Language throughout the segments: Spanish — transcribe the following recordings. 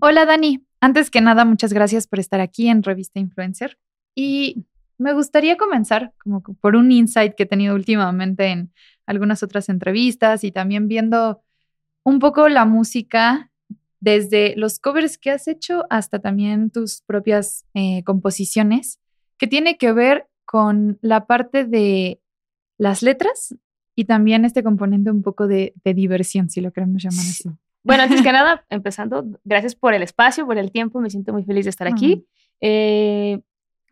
Hola Dani, antes que nada muchas gracias por estar aquí en Revista Influencer. Y me gustaría comenzar como por un insight que he tenido últimamente en algunas otras entrevistas y también viendo un poco la música desde los covers que has hecho hasta también tus propias eh, composiciones, que tiene que ver con la parte de las letras y también este componente un poco de, diversión, si lo queremos llamar así. Bueno, antes que nada, empezando, gracias por el espacio, por el tiempo, me siento muy feliz de estar aquí. Eh,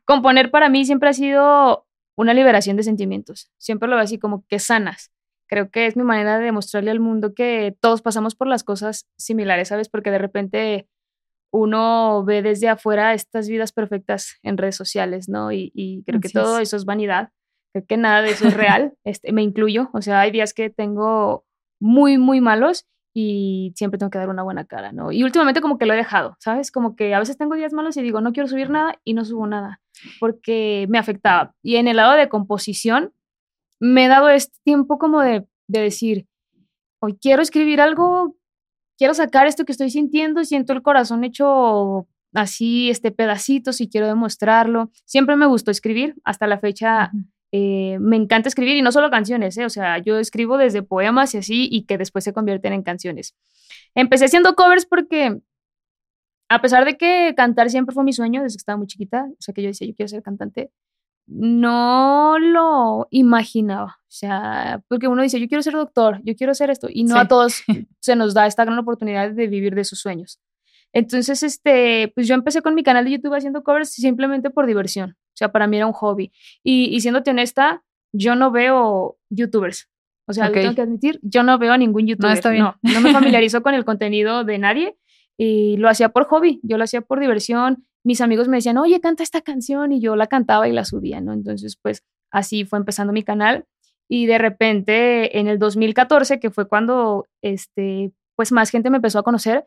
componer para mí siempre ha sido una liberación de sentimientos, siempre lo veo así como que sanas. Creo que es mi manera de demostrarle al mundo que todos pasamos por las cosas similares, ¿sabes? Porque de repente uno ve desde afuera estas vidas perfectas en redes sociales, ¿no? Y, creo que todo eso es vanidad, creo que nada de eso es real, este, me incluyo, o sea, hay días que tengo muy, muy malos y siempre tengo que dar una buena cara, ¿no? Y últimamente como que lo he dejado, ¿sabes? Como que a veces tengo días malos y digo, no quiero subir nada y no subo nada, porque me afectaba. Y en el lado de composición, me he dado este tiempo como de, de decir, hoy quiero escribir algo quiero sacar esto que estoy sintiendo, siento el corazón hecho así, este pedacitos y quiero demostrarlo. Siempre me gustó escribir, hasta la fecha eh, me encanta escribir y no solo canciones, eh, o sea, yo escribo desde poemas y así y que después se convierten en canciones. Empecé haciendo covers porque a pesar de que cantar siempre fue mi sueño desde que estaba muy chiquita, o sea que yo decía, yo quiero ser cantante, no lo imaginaba. O sea, porque uno dice, yo quiero ser doctor, yo quiero ser esto, y no a todos se nos da esta gran oportunidad de vivir de sus sueños. Entonces, este, pues yo empecé con mi canal de YouTube haciendo covers simplemente por diversión. O sea, para mí era un hobby. Y, y siéndote honesta, yo no veo YouTubers. O sea, tengo que admitir, yo no veo a ningún YouTuber. No, no, no me familiarizo con el contenido de nadie y lo hacía por hobby, yo lo hacía por diversión mis amigos me decían, oye, canta esta canción y yo la cantaba y la subía, ¿no? Entonces, pues así fue empezando mi canal y de repente en el 2014, que fue cuando, este, pues más gente me empezó a conocer,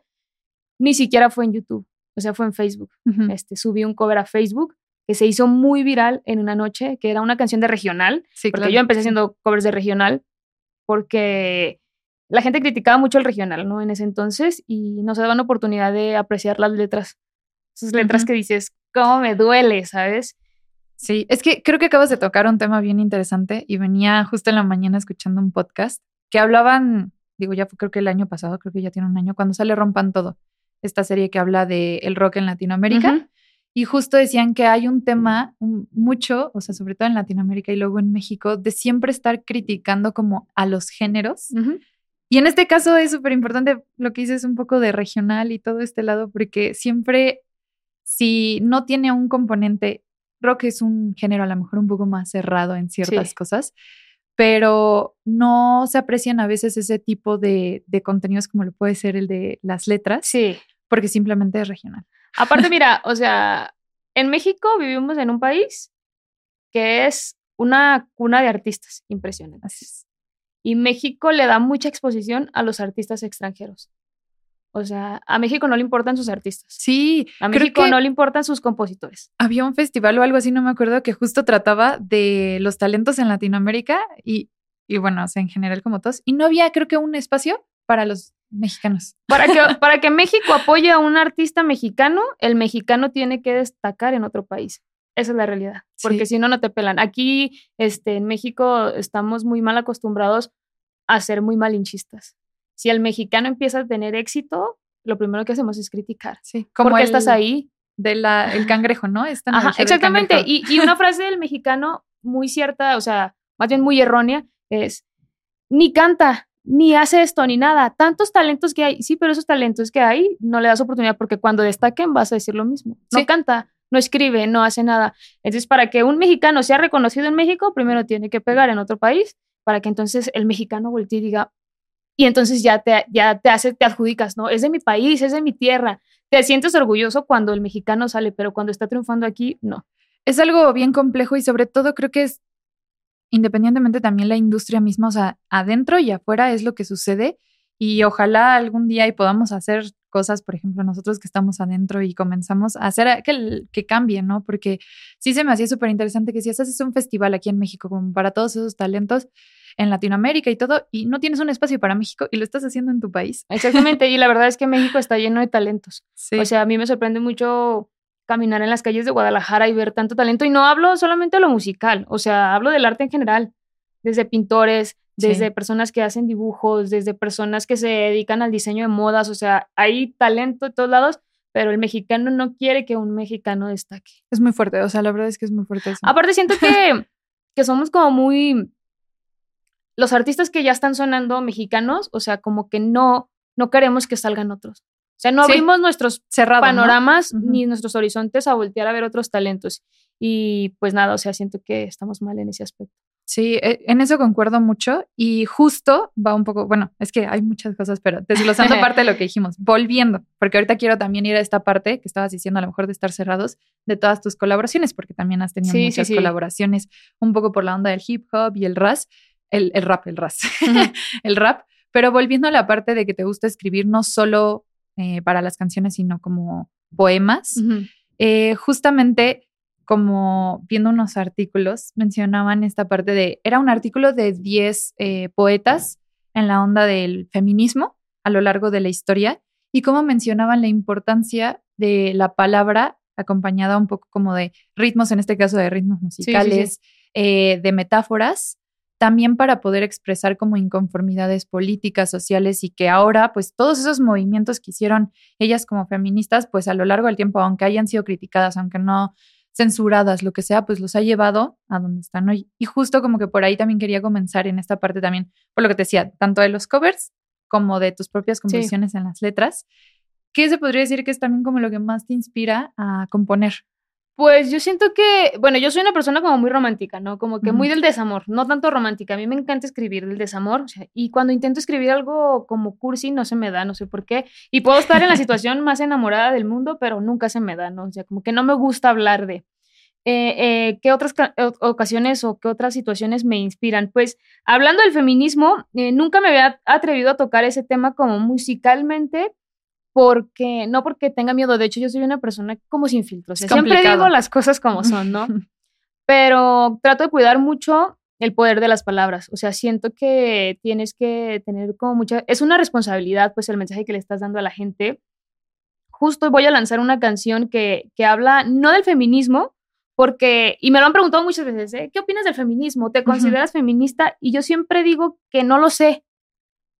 ni siquiera fue en YouTube, o sea, fue en Facebook. este, subí un cover a Facebook que se hizo muy viral en una noche, que era una canción de regional, sí, porque yo empecé haciendo covers de regional, porque la gente criticaba mucho el regional, ¿no? En ese entonces, y no se daban oportunidad de apreciar las letras sus letras que dices, ¿cómo me duele, sabes? Sí, es que creo que acabas de tocar un tema bien interesante y venía justo en la mañana escuchando un podcast que hablaban, digo, ya fue creo que el año pasado, creo que ya tiene un año, cuando sale Rompan Todo, esta serie que habla de el rock en Latinoamérica. Y justo decían que hay un tema mucho, o sea, sobre todo en Latinoamérica y luego en México, de siempre estar criticando como a los géneros. Y en este caso es súper importante lo que dices un poco de regional y todo este lado, porque siempre si no tiene un componente, rock es un género a lo mejor un poco más cerrado en ciertas cosas, pero no se aprecian a veces ese tipo de, contenidos como lo puede ser el de las letras, sí. porque simplemente es regional. Aparte, mira, o sea, en México vivimos en un país que es una cuna de artistas impresionantes. Y México le da mucha exposición a los artistas extranjeros. O sea, a México no le importan sus artistas. Sí. A México no le importan sus compositores. Había un festival o algo así, no me acuerdo, que justo trataba de los talentos en Latinoamérica y, y bueno, o sea, en general como todos. Y no había, creo que, un espacio para los mexicanos. Para que, para que México apoye a un artista mexicano, el mexicano tiene que destacar en otro país. Esa es la realidad, porque si no, no te pelan. Aquí, este, en México, estamos muy mal acostumbrados a ser muy malinchistas si el mexicano empieza a tener éxito, lo primero que hacemos es criticar. Sí, como ¿Por qué estás ahí? De la, el cangrejo, ¿no? Ajá, exactamente. Y, y, una frase del mexicano muy cierta, o sea, más bien muy errónea, es, ni canta, ni hace esto, ni nada. Tantos talentos que hay. Sí, pero esos talentos que hay no le das oportunidad porque cuando destaquen vas a decir lo mismo. No canta, no escribe, no hace nada. Entonces, para que un mexicano sea reconocido en México, primero tiene que pegar en otro país para que entonces el mexicano voltee y diga, y entonces ya te, ya te hace, te adjudicas, ¿no? Es de mi país, es de mi tierra. Te sientes orgulloso cuando el mexicano sale, pero cuando está triunfando aquí, no. Es algo bien complejo y sobre todo creo que es independientemente también la industria misma, o sea, adentro y afuera es lo que sucede y ojalá algún día y podamos hacer cosas, por ejemplo, nosotros que estamos adentro y comenzamos a hacer que, que cambie, ¿no? Porque sí se me hacía súper interesante que si haces un festival aquí en México como para todos esos talentos en Latinoamérica y todo, y no tienes un espacio para México y lo estás haciendo en tu país. Exactamente, y la verdad es que México está lleno de talentos. O sea, a mí me sorprende mucho caminar en las calles de Guadalajara y ver tanto talento. Y no hablo solamente de lo musical, o sea, hablo del arte en general, desde pintores, desde personas que hacen dibujos, desde personas que se dedican al diseño de modas, o sea, hay talento de todos lados, pero el mexicano no quiere que un mexicano destaque. Es muy fuerte, o sea, la verdad es que es muy fuerte eso. Aparte siento que, que somos como muy... Los artistas que ya están sonando mexicanos, o sea, como que no, no queremos que salgan otros. O sea, no abrimos nuestros panoramas ni nuestros horizontes a voltear a ver otros talentos. Y pues nada, o sea, siento que estamos mal en ese aspecto. Sí, e, en eso concuerdo mucho. Y justo va un poco, bueno, es que hay muchas cosas, pero desglosando parte de lo que dijimos, volviendo, porque ahorita quiero también ir a esta parte que estabas diciendo, a lo mejor de estar cerrados, de todas tus colaboraciones, porque también has tenido muchas colaboraciones, un poco por la onda del hip hop y el ras, el, el rap, el ras, el rap, pero volviendo a la parte de que te gusta escribir no solo eh, para las canciones, sino como poemas. Eh, justamente como viendo unos artículos, mencionaban esta parte de, era un artículo de 10 eh, poetas en la onda del feminismo a lo largo de la historia y cómo mencionaban la importancia de la palabra acompañada un poco como de ritmos, en este caso de ritmos musicales, de metáforas, también para poder expresar como inconformidades políticas, sociales y que ahora pues todos esos movimientos que hicieron ellas como feministas pues a lo largo del tiempo, aunque hayan sido criticadas, aunque no censuradas, lo que sea, pues los ha llevado a donde están hoy. Y justo como que por ahí también quería comenzar en esta parte también, por lo que te decía, tanto de los covers como de tus propias composiciones en las letras. ¿Qué se podría decir que es también como lo que más te inspira a componer? Pues yo siento que, bueno, yo soy una persona como muy romántica, ¿no? Como que muy del desamor, no tanto romántica. A mí me encanta escribir del desamor, o sea, y cuando intento escribir algo como cursi no se me da, no sé por qué. Y puedo estar en la situación más enamorada del mundo, pero nunca se me da, ¿no? O sea, como que no me gusta hablar de... Eh, eh, ¿Qué otras ocasiones o qué otras situaciones me inspiran? Pues hablando del feminismo, eh, nunca me había atrevido a tocar ese tema como musicalmente, porque, no porque tenga miedo, de hecho yo soy una persona como sin filtros, siempre digo las cosas como son, ¿no? Pero trato de cuidar mucho el poder de las palabras, o sea, siento que tienes que tener como mucha, es una responsabilidad pues el mensaje que le estás dando a la gente. Justo voy a lanzar una canción que, que habla no del feminismo, porque, y me lo han preguntado muchas veces, ¿eh? ¿qué opinas del feminismo? ¿Te consideras feminista? Y yo siempre digo que no lo sé,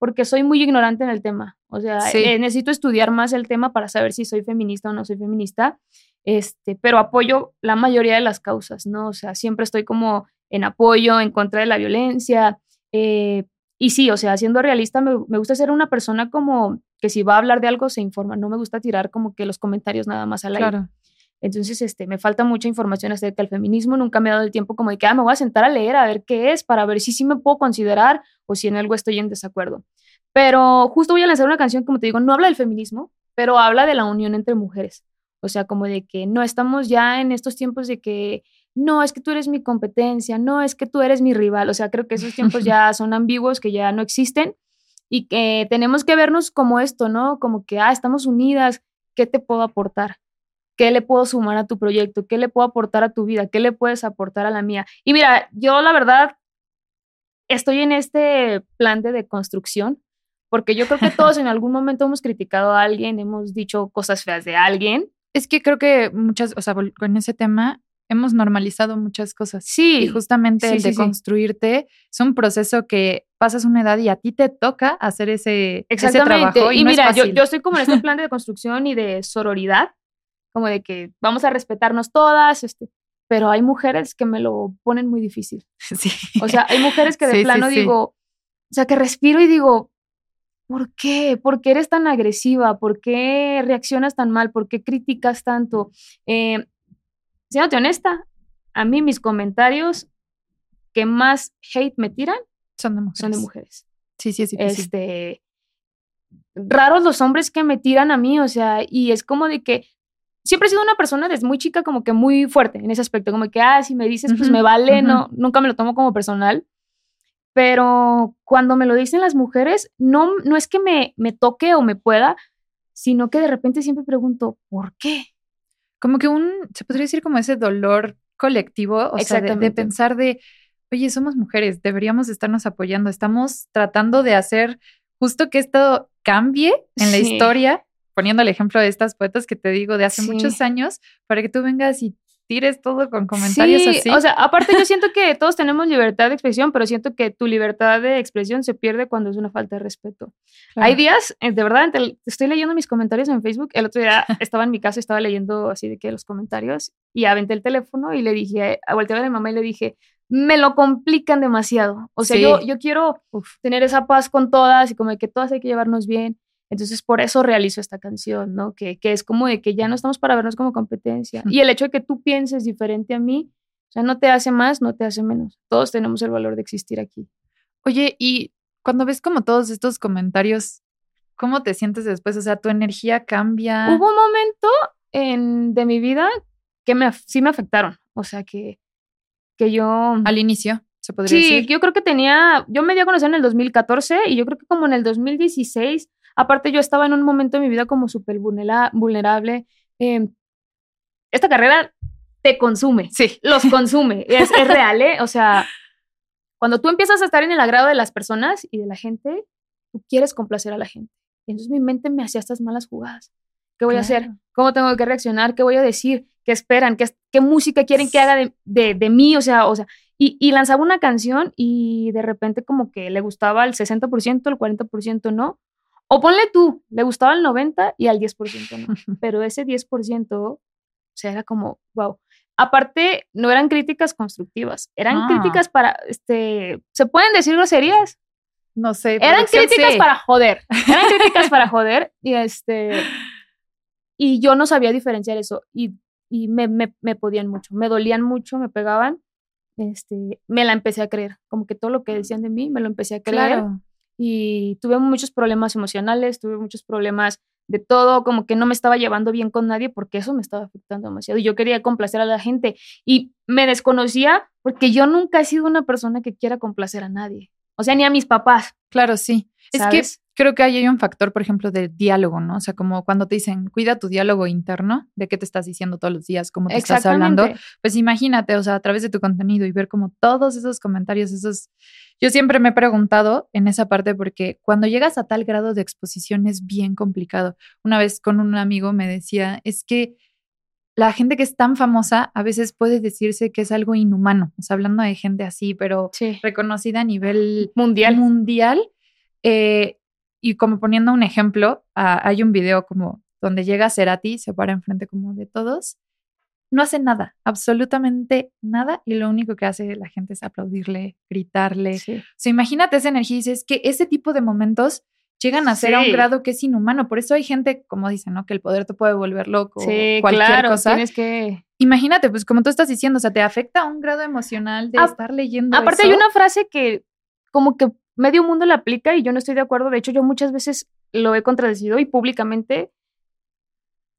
porque soy muy ignorante en el tema. O sea, eh, necesito estudiar más el tema para saber si soy feminista o no soy feminista. Este, pero apoyo la mayoría de las causas, ¿no? O sea, siempre estoy como en apoyo, en contra de la violencia. Eh, y sí, o sea, siendo realista, me, me, gusta ser una persona como que si va a hablar de algo se informa, no me gusta tirar como que los comentarios nada más al aire. Claro. Entonces, este, me falta mucha información acerca del feminismo, nunca me he dado el tiempo como de que, ah, me voy a sentar a leer, a ver qué es, para ver si sí me puedo considerar o si en algo estoy en desacuerdo. Pero justo voy a lanzar una canción, como te digo, no habla del feminismo, pero habla de la unión entre mujeres. O sea, como de que no estamos ya en estos tiempos de que no, es que tú eres mi competencia, no, es que tú eres mi rival. O sea, creo que esos tiempos ya son ambiguos, que ya no existen y que tenemos que vernos como esto, ¿no? Como que, ah, estamos unidas, ¿qué te puedo aportar? ¿Qué le puedo sumar a tu proyecto? ¿Qué le puedo aportar a tu vida? ¿Qué le puedes aportar a la mía? Y mira, yo la verdad estoy en este plan de deconstrucción porque yo creo que todos en algún momento hemos criticado a alguien, hemos dicho cosas feas de alguien. Es que creo que muchas, o sea, con ese tema hemos normalizado muchas cosas. Sí. Y justamente el de construirte es un proceso que pasas una edad y a ti te toca hacer ese, trabajo. Y, mira, yo, yo estoy como en este plan de construcción y de sororidad, como de que vamos a respetarnos todas, este, pero hay mujeres que me lo ponen muy difícil. Sí. O sea, hay mujeres que de plano digo, o sea, que respiro y digo, ¿por qué? ¿Por qué eres tan agresiva? ¿Por qué reaccionas tan mal? ¿Por qué criticas tanto? Eh, siéndote honesta, a mí mis comentarios que más hate me tiran son de mujeres. Son de mujeres. Sí, sí, sí. Este, raros los hombres que me tiran a mí, o sea, y es como de que siempre he sido una persona desde muy chica como que muy fuerte en ese aspecto, como que, ah, si me dices, pues me vale, no, nunca me lo tomo como personal. Pero cuando me lo dicen las mujeres, no, no es que me, me toque o me pueda, sino que de repente siempre pregunto, ¿por qué? Como que un, se podría decir como ese dolor colectivo, o sea, de, pensar de, oye, somos mujeres, deberíamos estarnos apoyando, estamos tratando de hacer justo que esto cambie en la historia, poniendo el ejemplo de estas poetas que te digo de hace muchos años, para que tú vengas y tires todo con comentarios sí, así. O sea, aparte yo siento que todos tenemos libertad de expresión, pero siento que tu libertad de expresión se pierde cuando es una falta de respeto. Hay días, eh, de verdad, estoy leyendo mis comentarios en Facebook. El otro día estaba en mi casa, estaba leyendo así de que los comentarios y aventé el teléfono y le dije, volteé a mi mamá y le dije, me lo complican demasiado. O sea, yo, yo quiero tener esa paz con todas y como que todas hay que llevarnos bien. Entonces, por eso realizo esta canción, ¿no? Que, que, es como de que ya no estamos para vernos como competencia. Y el hecho de que tú pienses diferente a mí, o sea, no te hace más, no te hace menos. Todos tenemos el valor de existir aquí. Oye, y cuando ves como todos estos comentarios, ¿cómo te sientes después? O sea, tu energía cambia. Hubo un momento en, de mi vida que me, sí me afectaron. O sea, que, que yo... Al inicio. Se podría sí, decir. yo creo que tenía, yo me di a conocer en el 2014 y yo creo que como en el 2016 Aparte, yo estaba en un momento de mi vida como súper vulnerable. Em, esta carrera te consume. Sí. Los consume. es, real, ¿eh? O sea, cuando tú empiezas a estar en el agrado de las personas y de la gente, tú quieres complacer a la gente. Y entonces mi mente me hacía estas malas jugadas. ¿Qué voy a hacer? ¿Cómo tengo que reaccionar? ¿Qué voy a decir? ¿Qué esperan? ¿Qué, qué música quieren que haga de, de, de mí? O sea, o sea y, y, lanzaba una canción y de repente como que le gustaba el 60%, el 40% no. O ponle tú, le gustaba el 90 y al 10% no. Pero ese 10%, o sea, era como, wow. Aparte, no eran críticas constructivas, eran ah. críticas para, este, ¿se pueden decir groserías? No sé. Eran críticas para joder. Eran críticas para joder. Y este. Y yo no sabía diferenciar eso. Y, y me, me, me, podían mucho. Me dolían mucho, me pegaban. Este, me la empecé a creer. Como que todo lo que decían de mí, me lo empecé a creer. Claro y tuve muchos problemas emocionales, tuve muchos problemas de todo, como que no me estaba llevando bien con nadie porque eso me estaba afectando demasiado. Y yo quería complacer a la gente y me desconocía porque yo nunca he sido una persona que quiera complacer a nadie. O sea, ni a mis papás. Claro, sí. Es que creo que ahí hay un factor, por ejemplo, de diálogo, ¿no? O sea, como cuando te dicen, cuida tu diálogo interno, de qué te estás diciendo todos los días, cómo te estás hablando. Pues imagínate, o sea, a través de tu contenido y ver como todos esos comentarios, esos... Yo siempre me he preguntado en esa parte porque cuando llegas a tal grado de exposición es bien complicado. Una vez con un amigo me decía, es que la gente que es tan famosa a veces puede decirse que es algo inhumano, o sea, hablando de gente así, pero reconocida a nivel mundial. mundial eh, y como poniendo un ejemplo, ah, hay un video como donde llega Cerati, se para enfrente como de todos, no hace nada, absolutamente nada, y lo único que hace la gente es aplaudirle, gritarle. O sea, imagínate esa energía y dices que ese tipo de momentos llegan a ser a un grado que es inhumano. Por eso hay gente, como dicen, ¿no? Que el poder te puede volver loco. Sí, cualquier claro, cosa. Tienes que. Imagínate, pues como tú estás diciendo, o sea, te afecta a un grado emocional de estar leyendo. Aparte, hay una frase que como que medio mundo la aplica y yo no estoy de acuerdo. De hecho, yo muchas veces lo he contradecido y públicamente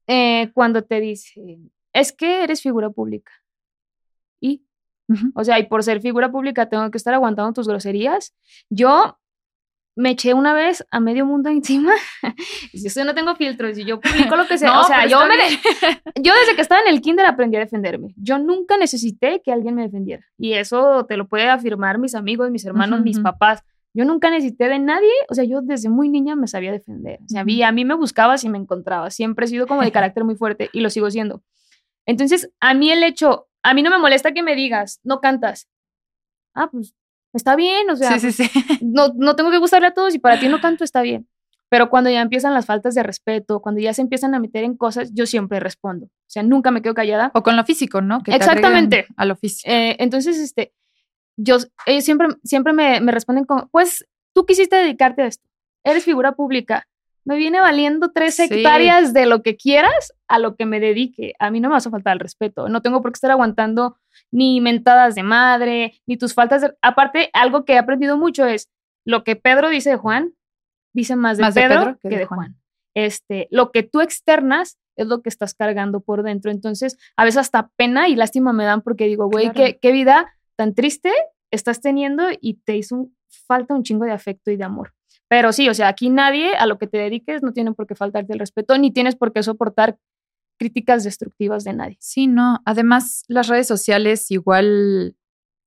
eh, cuando te dicen, es que eres figura pública. Y, o sea, y por ser figura pública tengo que estar aguantando tus groserías. Yo me eché una vez a medio mundo encima. y yo no tengo filtros y yo publico lo que sea. o sea, yo, yo desde que estaba en el kinder aprendí a defenderme. Yo nunca necesité que alguien me defendiera. Y eso te lo puede afirmar mis amigos, mis hermanos, mis papás. Yo nunca necesité de nadie, o sea, yo desde muy niña me sabía defender. O sea, a mí me buscaba si me encontraba. Siempre he sido como de carácter muy fuerte y lo sigo siendo. Entonces, a mí el hecho, a mí no me molesta que me digas, no cantas. Ah, pues está bien, o sea, No, no tengo que gustarle a todos y para ti no canto está bien. Pero cuando ya empiezan las faltas de respeto, cuando ya se empiezan a meter en cosas, yo siempre respondo. O sea, nunca me quedo callada. O con lo físico, ¿no? Exactamente. A lo físico. Eh, entonces, este, yo, ellos siempre, siempre me, me responden como, pues, tú quisiste dedicarte a esto, eres figura pública, me viene valiendo tres hectáreas de lo que quieras a lo que me dedique. A mí no me vas a faltar el respeto. No tengo por qué estar aguantando ni mentadas de madre, ni tus faltas de... Aparte, algo que he aprendido mucho es lo que Pedro dice de Juan, dice más de, Pedro, que, de Juan. Este, lo que tú externas es lo que estás cargando por dentro. Entonces, a veces hasta pena y lástima me dan porque digo, güey, qué, qué vida tan triste estás teniendo y te hizo falta un chingo de afecto y de amor. Pero sí, o sea, aquí nadie a lo que te dediques no tiene por qué faltarte el respeto, ni tienes por qué soportar críticas destructivas de nadie. Sí, no. Además, las redes sociales igual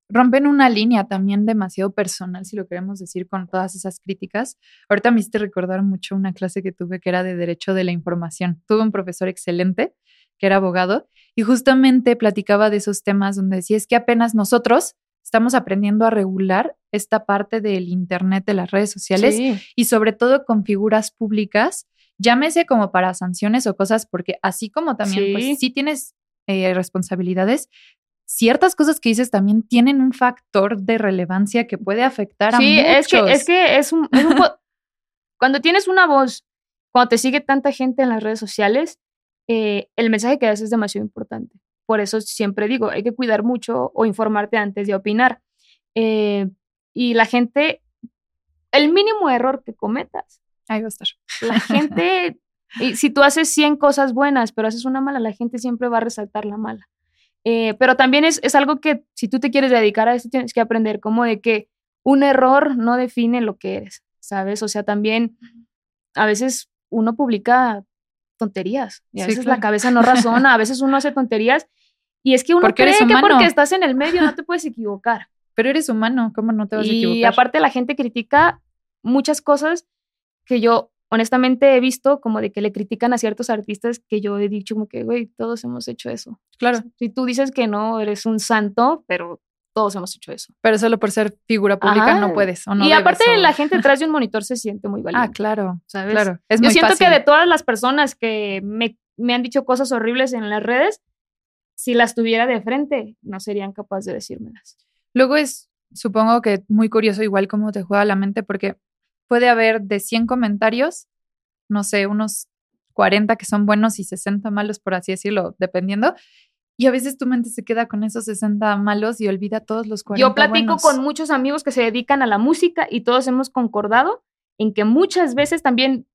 rompen una línea también demasiado personal, si lo queremos decir, con todas esas críticas. Ahorita me hiciste recordar mucho una clase que tuve que era de Derecho de la Información. Tuve un profesor excelente que era abogado y justamente platicaba de esos temas donde decía es que apenas nosotros estamos aprendiendo a regular esta parte del Internet, de las redes sociales y sobre todo con figuras públicas, llámese como para sanciones o cosas, porque así como también, pues sí tienes eh, responsabilidades, ciertas cosas que dices también tienen un factor de relevancia que puede afectar a muchos. Sí, es que, es que es un, cuando tienes una voz, cuando te sigue tanta gente en las redes sociales, eh, el mensaje que das es demasiado importante. Por eso siempre digo, hay que cuidar mucho o informarte antes de opinar. Eh, y la gente, el mínimo error que cometas, ahí va a estar. La gente, y si tú haces 100 cosas buenas, pero haces una mala, la gente siempre va a resaltar la mala. Eh, pero también es, es, algo que si tú te quieres dedicar a eso, tienes que aprender como de que un error no define lo que eres, ¿sabes? O sea, también a veces uno publica tonterías y a veces la cabeza no razona, a veces uno hace tonterías y es que uno cree que porque estás en el medio no te puedes equivocar. Pero eres humano, ¿cómo no te vas a equivocar? Y aparte la gente critica muchas cosas que yo honestamente he visto como de que le critican a ciertos artistas que yo he dicho como que, güey, todos hemos hecho eso. Claro. Si tú dices que no, eres un santo, pero todos hemos hecho eso. Pero solo por ser figura pública no puedes o no Y aparte la gente detrás de un monitor se siente muy valiente. Ah, claro, ¿sabes? Claro, es Yo siento que de todas las personas que me, me han dicho cosas horribles en las redes, si las tuviera de frente, no serían capaces de decírmelas. Luego es, supongo que muy curioso igual cómo te juega la mente porque puede haber de 100 comentarios, no sé, unos 40 que son buenos y 60 malos, por así decirlo, dependiendo. Y a veces tu mente se queda con esos 60 malos y olvida todos los 40 Yo platico con muchos amigos que se dedican a la música y todos hemos concordado en que muchas veces también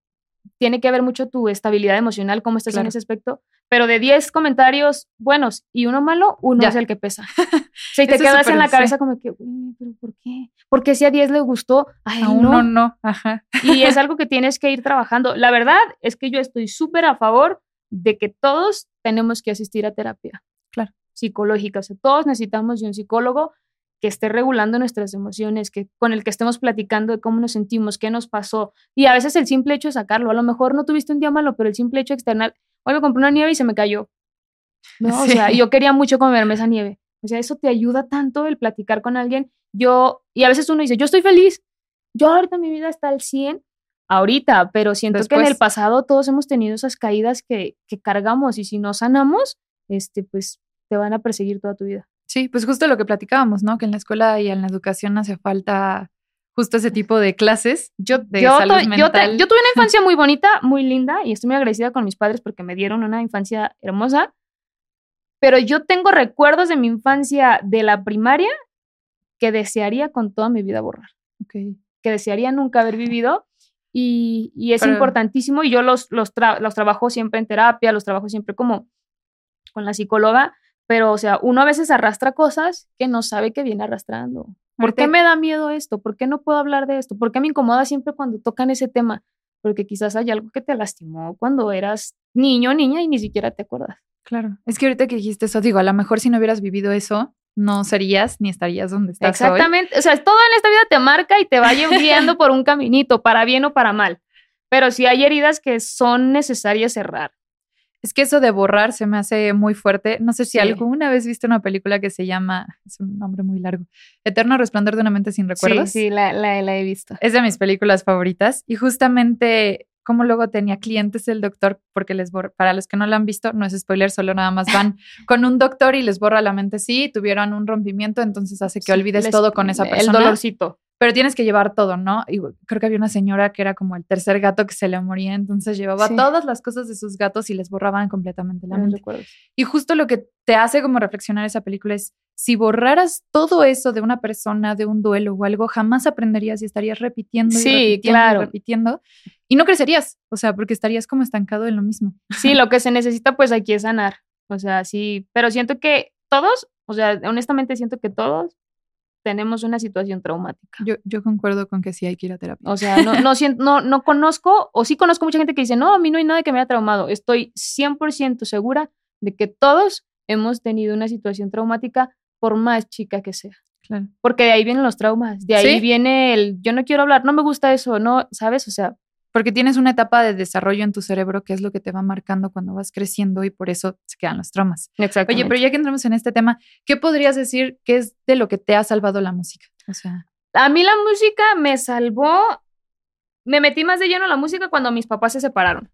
tiene que ver mucho tu estabilidad emocional, cómo estás en ese aspecto. Pero de 10 comentarios buenos y uno malo, uno es el que pesa. Si te quedas en la cabeza como que, pero ¿por qué? Porque si a 10 le gustó, a, uno no. Ajá. Y es algo que tienes que ir trabajando. La verdad es que yo estoy súper a favor de que todos tenemos que asistir a terapia. Psicológica. O sea, todos necesitamos de un psicólogo que esté regulando nuestras emociones, que con el que estemos platicando de cómo nos sentimos, qué nos pasó. Y a veces el simple hecho de sacarlo, a lo mejor no tuviste un día malo, pero el simple hecho de externar, hoy me compré una nieve y se me cayó. No, o sea, yo quería mucho comerme esa nieve. O sea, eso te ayuda tanto el platicar con alguien. Yo, y a veces uno dice, yo estoy feliz. Yo ahorita mi vida está al 100, ahorita, pero siento que en el pasado todos hemos tenido esas caídas que, que cargamos y si no sanamos, este, pues te van a perseguir toda tu vida. Sí, pues justo lo que platicábamos, ¿no? Que en la escuela y en la educación hace falta justo ese tipo de clases yo, de yo, salud mental. Yo, tuve una infancia muy bonita, muy linda, y estoy muy agradecida con mis padres porque me dieron una infancia hermosa. Pero yo tengo recuerdos de mi infancia de la primaria que desearía con toda mi vida borrar. Okay. Que desearía nunca haber vivido. Y, y es importantísimo. Y yo los, los, los trabajo siempre en terapia, los trabajo siempre como con la psicóloga pero, o sea, uno a veces arrastra cosas que no sabe que viene arrastrando. ¿Por qué me da miedo esto? ¿Por qué no puedo hablar de esto? ¿Por qué me incomoda siempre cuando tocan ese tema? Porque quizás hay algo que te lastimó cuando eras niño o niña y ni siquiera te acuerdas. Claro, es que ahorita que dijiste eso, digo, a lo mejor si no hubieras vivido eso, no serías ni estarías donde estás. Exactamente, o sea, todo en esta vida te marca y te va guiando por un caminito, para bien o para mal. Pero sí hay heridas que son necesarias cerrar. Es que eso de borrar se me hace muy fuerte. No sé si alguna vez viste una película que se llama, es un nombre muy largo, Eterno Resplandor de una mente sin recuerdos. Sí, sí, la, la, he visto. Es de mis películas favoritas. Y justamente como luego tenía clientes el doctor, porque les borra, para los que no lo han visto, no es spoiler, solo nada más van con un doctor y les borra la mente. Sí, tuvieron un rompimiento, entonces hace que olvides todo con esa persona. El dolorcito pero tienes que llevar todo, ¿no? Y creo que había una señora que era como el tercer gato que se le moría, entonces llevaba todas las cosas de sus gatos y les borraban completamente la mente. Y justo lo que te hace como reflexionar esa película es, si borraras todo eso de una persona, de un duelo o algo, jamás aprenderías y estarías repitiendo y repitiendo y repitiendo y no crecerías, o sea, porque estarías como estancado en lo mismo. Sí, lo que se necesita pues aquí es sanar, o sea, sí, pero siento que todos, o sea, honestamente siento que todos tenemos una situación traumática. Yo, yo concuerdo con que sí hay que ir a terapia. O sea, no, no, no, no conozco, o sí conozco mucha gente que dice, no, a mí no hay nada que me haya traumado. Estoy 100% segura de que todos hemos tenido una situación traumática, por más chica que sea. Claro. Porque de ahí vienen los traumas, de ahí viene el, yo no quiero hablar, no me gusta eso, no, ¿sabes? O sea, porque tienes una etapa de desarrollo en tu cerebro que es lo que te va marcando cuando vas creciendo y por eso se quedan los traumas. Exacto. Oye, pero ya que entramos en este tema, ¿qué podrías decir que es de lo que te ha salvado la música? O sea, a mí la música me salvó, me metí más de lleno en la música cuando mis papás se separaron.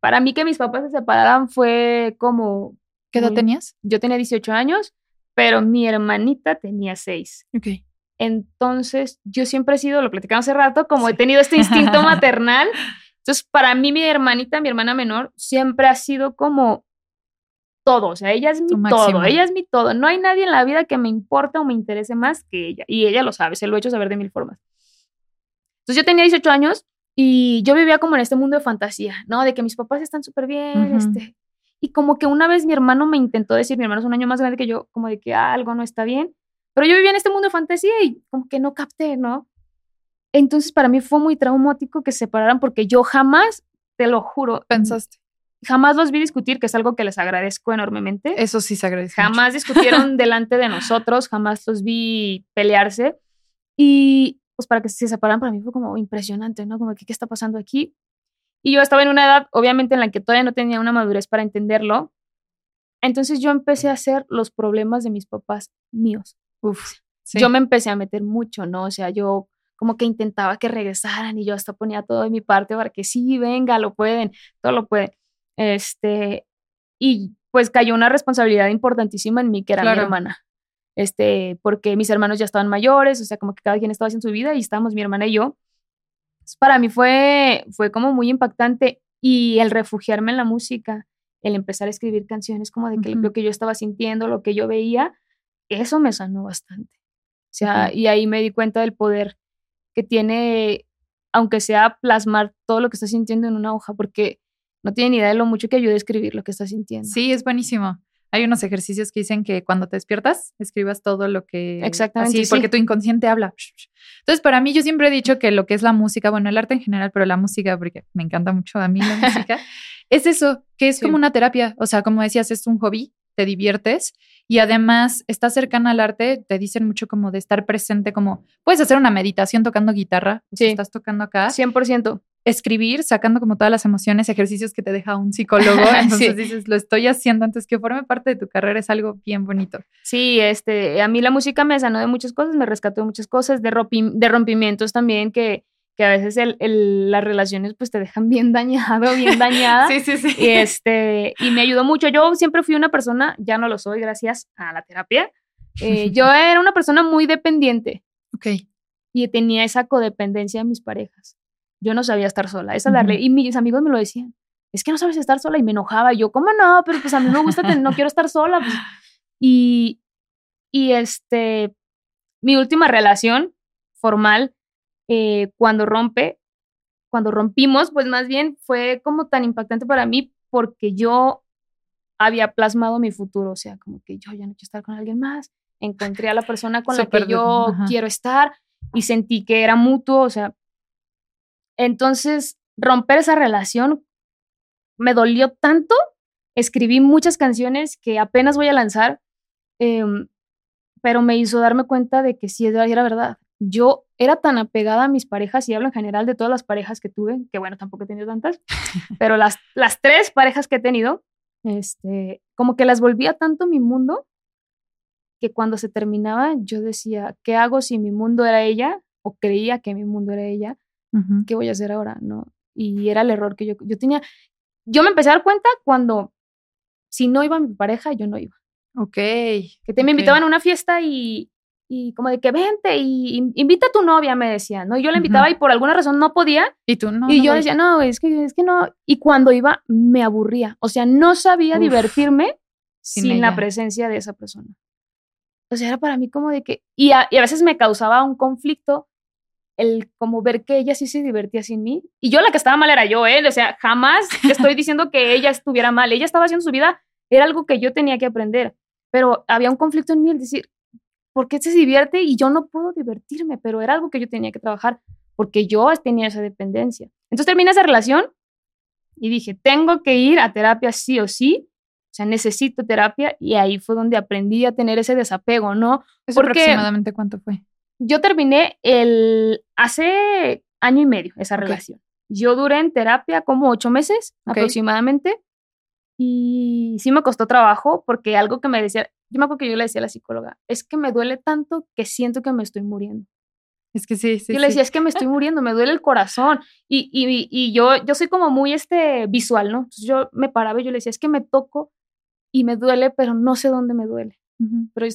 Para mí que mis papás se separaran fue como... ¿Qué edad tenías? Yo tenía 18 años, pero mi hermanita tenía 6. Ok. Entonces, yo siempre he sido, lo platicamos hace rato, como he tenido este instinto maternal. Entonces, para mí, mi hermanita, mi hermana menor, siempre ha sido como todo. O sea, ella es mi todo, ella es mi todo. No hay nadie en la vida que me importe o me interese más que ella. Y ella lo sabe, se lo he hecho saber de mil formas. Entonces, yo tenía 18 años y yo vivía como en este mundo de fantasía, ¿no? De que mis papás están súper bien, este. Y como que una vez mi hermano me intentó decir, mi hermano es un año más grande que yo, como de que algo no está bien. Pero yo vivía en este mundo de fantasía y como que no capté, ¿no? Entonces para mí fue muy traumático que se separaran porque yo jamás, te lo juro, pensaste. Jamás los vi discutir, que es algo que les agradezco enormemente. Eso sí se agradece. Jamás discutieron delante de nosotros, jamás los vi pelearse. Y pues para que se separaran para mí fue como impresionante, ¿no? Como que, ¿qué está pasando aquí? Y yo estaba en una edad, obviamente, en la que todavía no tenía una madurez para entenderlo. Entonces yo empecé a hacer los problemas de mis papás míos. Uf, Yo me empecé a meter mucho, ¿no? O sea, yo como que intentaba que regresaran y yo hasta ponía todo de mi parte para que sí, venga, lo pueden, todo lo pueden. Este, y pues cayó una responsabilidad importantísima en mí, que era mi hermana. Este, porque mis hermanos ya estaban mayores, o sea, como que cada quien estaba haciendo su vida y estábamos mi hermana y yo. para mí fue, fue como muy impactante y el refugiarme en la música, el empezar a escribir canciones como de que lo que yo estaba sintiendo, lo que yo veía, eso me sanó bastante. O sea, y ahí me di cuenta del poder que tiene, aunque sea plasmar todo lo que estás sintiendo en una hoja, porque no tiene ni idea de lo mucho que ayuda a escribir lo que estás sintiendo. Sí, es buenísimo. Hay unos ejercicios que dicen que cuando te despiertas, escribas todo lo que... Exactamente. sí. porque tu inconsciente habla. Entonces, para mí, yo siempre he dicho que lo que es la música, bueno, el arte en general, pero la música, porque me encanta mucho a mí la música, es eso, que es como una terapia. O sea, como decías, es un hobby, te diviertes y además estás cercana al arte, te dicen mucho como de estar presente, como puedes hacer una meditación tocando guitarra, si estás tocando acá. 100%. Escribir, sacando como todas las emociones, ejercicios que te deja un psicólogo. Entonces dices, lo estoy haciendo antes que forme parte de tu carrera, es algo bien bonito. Sí, este, a mí la música me sanó de muchas cosas, me rescató de muchas cosas, de, de rompimientos también que, que a veces el, las relaciones pues te dejan bien dañado, bien dañada. sí, sí, sí. Y, este, y me ayudó mucho. Yo siempre fui una persona, ya no lo soy gracias a la terapia. Eh, yo era una persona muy dependiente. Ok. Y tenía esa codependencia de mis parejas. Yo no sabía estar sola, esa darle. Y mis amigos me lo decían. Es que no sabes estar sola y me enojaba. Y yo, ¿cómo no? Pero pues a mí me gusta, no quiero estar sola. Pues". Y, y este, mi última relación formal eh, cuando rompe, cuando rompimos, pues más bien fue como tan impactante para mí porque yo había plasmado mi futuro, o sea, como que yo ya no quiero estar con alguien más, encontré a la persona con la que yo quiero estar y sentí que era mutuo, o sea, entonces romper esa relación me dolió tanto, escribí muchas canciones que apenas voy a lanzar, em, pero me hizo darme cuenta de que sí era verdad, yo era tan apegada a mis parejas, y hablo en general de todas las parejas que tuve, que bueno, tampoco he tenido tantas, pero las, las tres parejas que he tenido, este, como que las volvía tanto mi mundo, que cuando se terminaba yo decía, ¿qué hago si mi mundo era ella? O creía que mi mundo era ella, ¿qué voy a hacer ahora? ¿No? Y era el error que yo, yo tenía. Yo me empecé a dar cuenta cuando, si no iba mi pareja, yo no iba. Ok. Que te me invitaban a una fiesta y, y como de que vente y invita a tu novia, me decía, ¿no? Y yo la invitaba y por alguna razón no podía. Y tú no. Y yo decía, no, es que, es que no. Y cuando iba, me aburría. O sea, no sabía divertirme sin, la presencia de esa persona. O sea, era para mí como de que. Y a, y a veces me causaba un conflicto el como ver que ella sí se divertía sin mí. Y yo la que estaba mal era yo, ¿eh? O sea, jamás estoy diciendo que ella estuviera mal. Ella estaba haciendo su vida, era algo que yo tenía que aprender. Pero había un conflicto en mí, el decir, ¿por qué se divierte y yo no puedo divertirme? Pero era algo que yo tenía que trabajar porque yo tenía esa dependencia. Entonces termina esa relación y dije, tengo que ir a terapia sí o sí. O sea, necesito terapia y ahí fue donde aprendí a tener ese desapego, ¿no? ¿Eso aproximadamente cuánto fue? Yo terminé el hace año y medio esa relación. Yo duré en terapia como ocho meses aproximadamente y sí me costó trabajo porque algo que me decía, yo me acuerdo que yo le decía a la psicóloga, es que me duele tanto que siento que me estoy muriendo. Es que sí, sí. Yo le decía, es que me estoy muriendo, me duele el corazón. Y, y, y, yo, yo soy como muy este, visual, ¿no? Entonces yo me paraba y yo le decía, es que me toco y me duele, pero no sé dónde me duele. Pero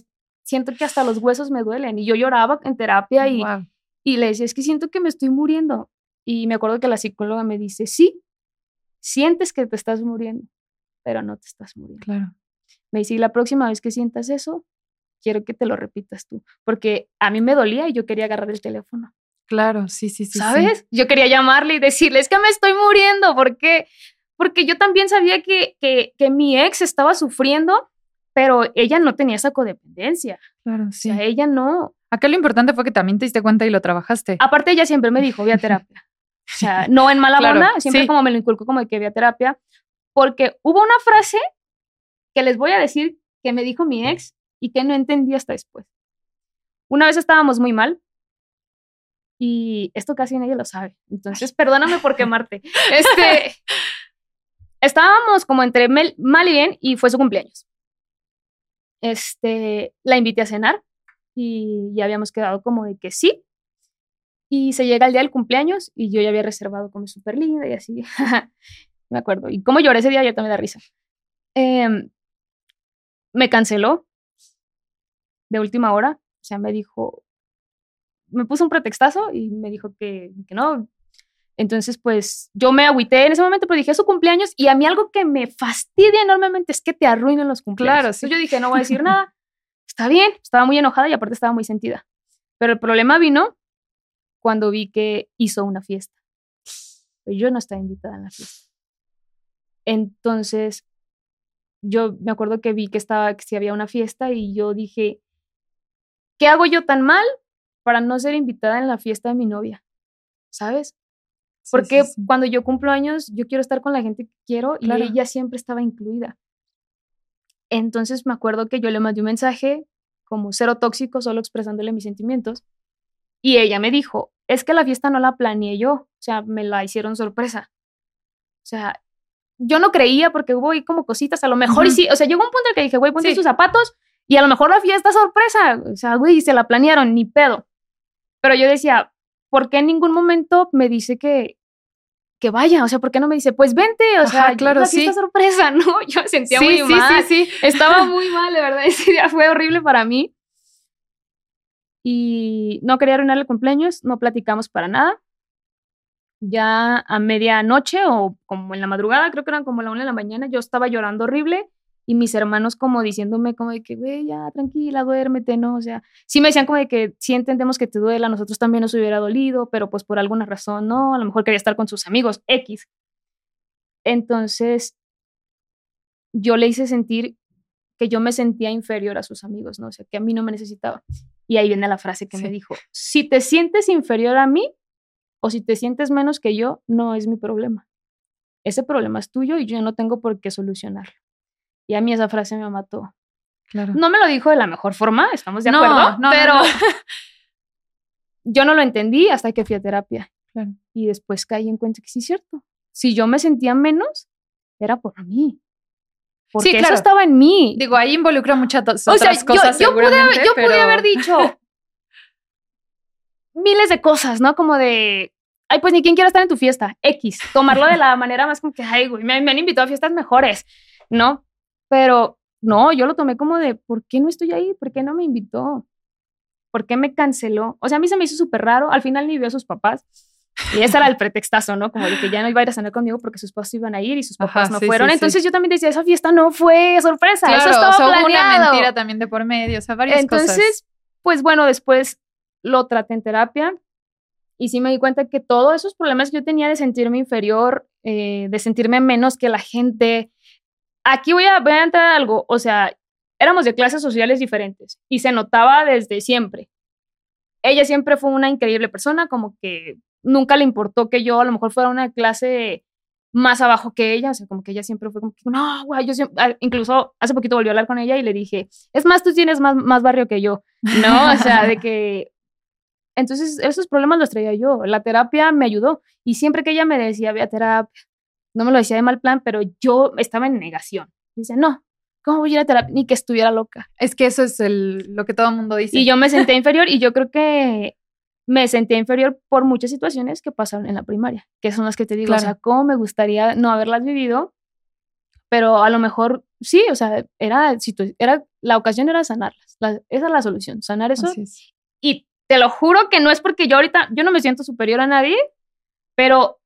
siento que hasta los huesos me duelen. Y yo lloraba en terapia y, y le decía, es que siento que me estoy muriendo. Y me acuerdo que la psicóloga me dice, sí, sientes que te estás muriendo, pero no te estás muriendo. Claro. Me dice, y la próxima vez que sientas eso, quiero que te lo repitas tú, porque a mí me dolía y yo quería agarrar el teléfono. Claro, sí, sí, sí. ¿Sabes? Yo quería llamarle y decirle, es que me estoy muriendo, ¿por qué? Porque yo también sabía que, que, que mi ex estaba sufriendo, pero ella no tenía esa codependencia. Claro, sí. O sea, ella no. Acá lo importante fue que también te diste cuenta y lo trabajaste. Aparte, ella siempre me dijo, voy a terapia. O sea, no en mala claro, siempre como me lo inculcó como de que voy a terapia, porque hubo una frase que les voy a decir que me dijo mi ex y que no entendí hasta después. Una vez estábamos muy mal y esto casi nadie lo sabe, entonces perdóname por quemarte. Este, estábamos como entre mal y bien y fue su cumpleaños. Este, la invité a cenar y ya habíamos quedado como de que sí. Y se llega el día del cumpleaños y yo ya había reservado como súper linda y así. me acuerdo. Y como lloré ese día ya también da risa. Eh, me canceló de última hora. O sea, me dijo, me puso un pretextazo y me dijo que, que no. Entonces, pues yo me agüité en ese momento, pero dije, es su cumpleaños y a mí algo que me fastidia enormemente es que te arruinen los cumpleaños. Claro, Entonces yo dije, no voy a decir nada. Está bien, estaba muy enojada y aparte estaba muy sentida. Pero el problema vino cuando vi que hizo una fiesta. Yo no estaba invitada en la fiesta. Entonces, yo me acuerdo que vi que estaba, que si había una fiesta y yo dije, ¿qué hago yo tan mal para no ser invitada en la fiesta de mi novia? ¿Sabes? Porque cuando yo cumplo años, yo quiero estar con la gente que quiero y ella siempre estaba incluida. Entonces me acuerdo que yo le mandé un mensaje como cero tóxico, solo expresándole mis sentimientos. Y ella me dijo, es que la fiesta no la planeé yo, o sea, me la hicieron sorpresa. O sea, yo no creía porque hubo ahí como cositas, a lo mejor y sí, o sea, llegó un punto en que dije, güey, ponte sus zapatos y a lo mejor la fiesta sorpresa, o sea, güey, se la planearon, ni pedo. Pero yo decía, ¿por qué en ningún momento me dice que, que vaya? O sea, ¿por qué no me dice, pues vente? O sea, claro, la fiesta sorpresa, ¿no? Yo me sentía muy mal. Sí, sí, Estaba muy mal, de verdad. Ese día fue horrible para mí. Y no quería arruinar el cumpleaños, no platicamos para nada ya a medianoche o como en la madrugada, creo que eran como la una de la mañana, yo estaba llorando horrible y mis hermanos como diciéndome como de que, güey, ya tranquila, duérmete, ¿no? O sea, sí me decían como de que sí entendemos que te duela, nosotros también nos hubiera dolido, pero pues por alguna razón no, a lo mejor quería estar con sus amigos, X. Entonces, yo le hice sentir que yo me sentía inferior a sus amigos, ¿no? O sea, que a mí no me necesitaba. Y ahí viene la frase que me dijo, si te sientes inferior a mí, o si te sientes menos que yo, no es mi problema. Ese problema es tuyo y yo no tengo por qué solucionarlo. Y a mí esa frase me mató. Claro. No me lo dijo de la mejor forma, estamos de acuerdo, no, pero yo no lo entendí hasta que fui a terapia. Claro. Y después caí en cuenta que sí es cierto. Si yo me sentía menos, era por mí. Porque eso estaba en mí. Digo, ahí involucra muchas otras cosas. Yo, pude, yo pude haber dicho, miles de cosas, ¿no? Como de, ay, pues ni quien quiera estar en tu fiesta, X, tomarlo de la manera más como que, ay, güey, me, han invitado a fiestas mejores, ¿no? Pero no, yo lo tomé como de, ¿por qué no estoy ahí? ¿Por qué no me invitó? ¿Por qué me canceló? O sea, a mí se me hizo súper raro, al final ni vio a sus papás. Y ese era el pretextazo, ¿no? Como de que ya no iba a ir a cenar conmigo porque sus papás iban a ir y sus papás no fueron. Entonces yo también decía, esa fiesta no fue sorpresa, eso estaba o sea, planeado. una mentira también de por medio, o sea, varias Entonces, cosas. Entonces, pues bueno, después lo traté en terapia y sí me di cuenta que todos esos problemas que yo tenía de sentirme inferior, eh, de sentirme menos que la gente, aquí voy a, voy a entrar algo, o sea, éramos de clases sociales diferentes y se notaba desde siempre. Ella siempre fue una increíble persona, como que nunca le importó que yo a lo mejor fuera una clase más abajo que ella, o sea, como que ella siempre fue como que, no, güey, yo siempre, ah, incluso hace poquito volvió a hablar con ella y le dije, es más, tú tienes más, más barrio que yo, ¿no? O sea, de que, entonces esos problemas los traía yo, la terapia me ayudó y siempre que ella me decía, ve a terapia, no me lo decía de mal plan, pero yo estaba en negación. Dice, no, ¿cómo voy a ir a terapia? Ni que estuviera loca. Es que eso es el, lo que todo el mundo dice. Y yo me senté inferior y yo creo que me sentía inferior por muchas situaciones que pasaron en la primaria, que son las que te digo, o sea, cómo me gustaría no haberlas vivido, pero a lo mejor sí, o sea, era, era la ocasión era sanarlas, esa es la solución, sanar eso. Y te lo juro que no es porque yo ahorita, yo no me siento superior a nadie, pero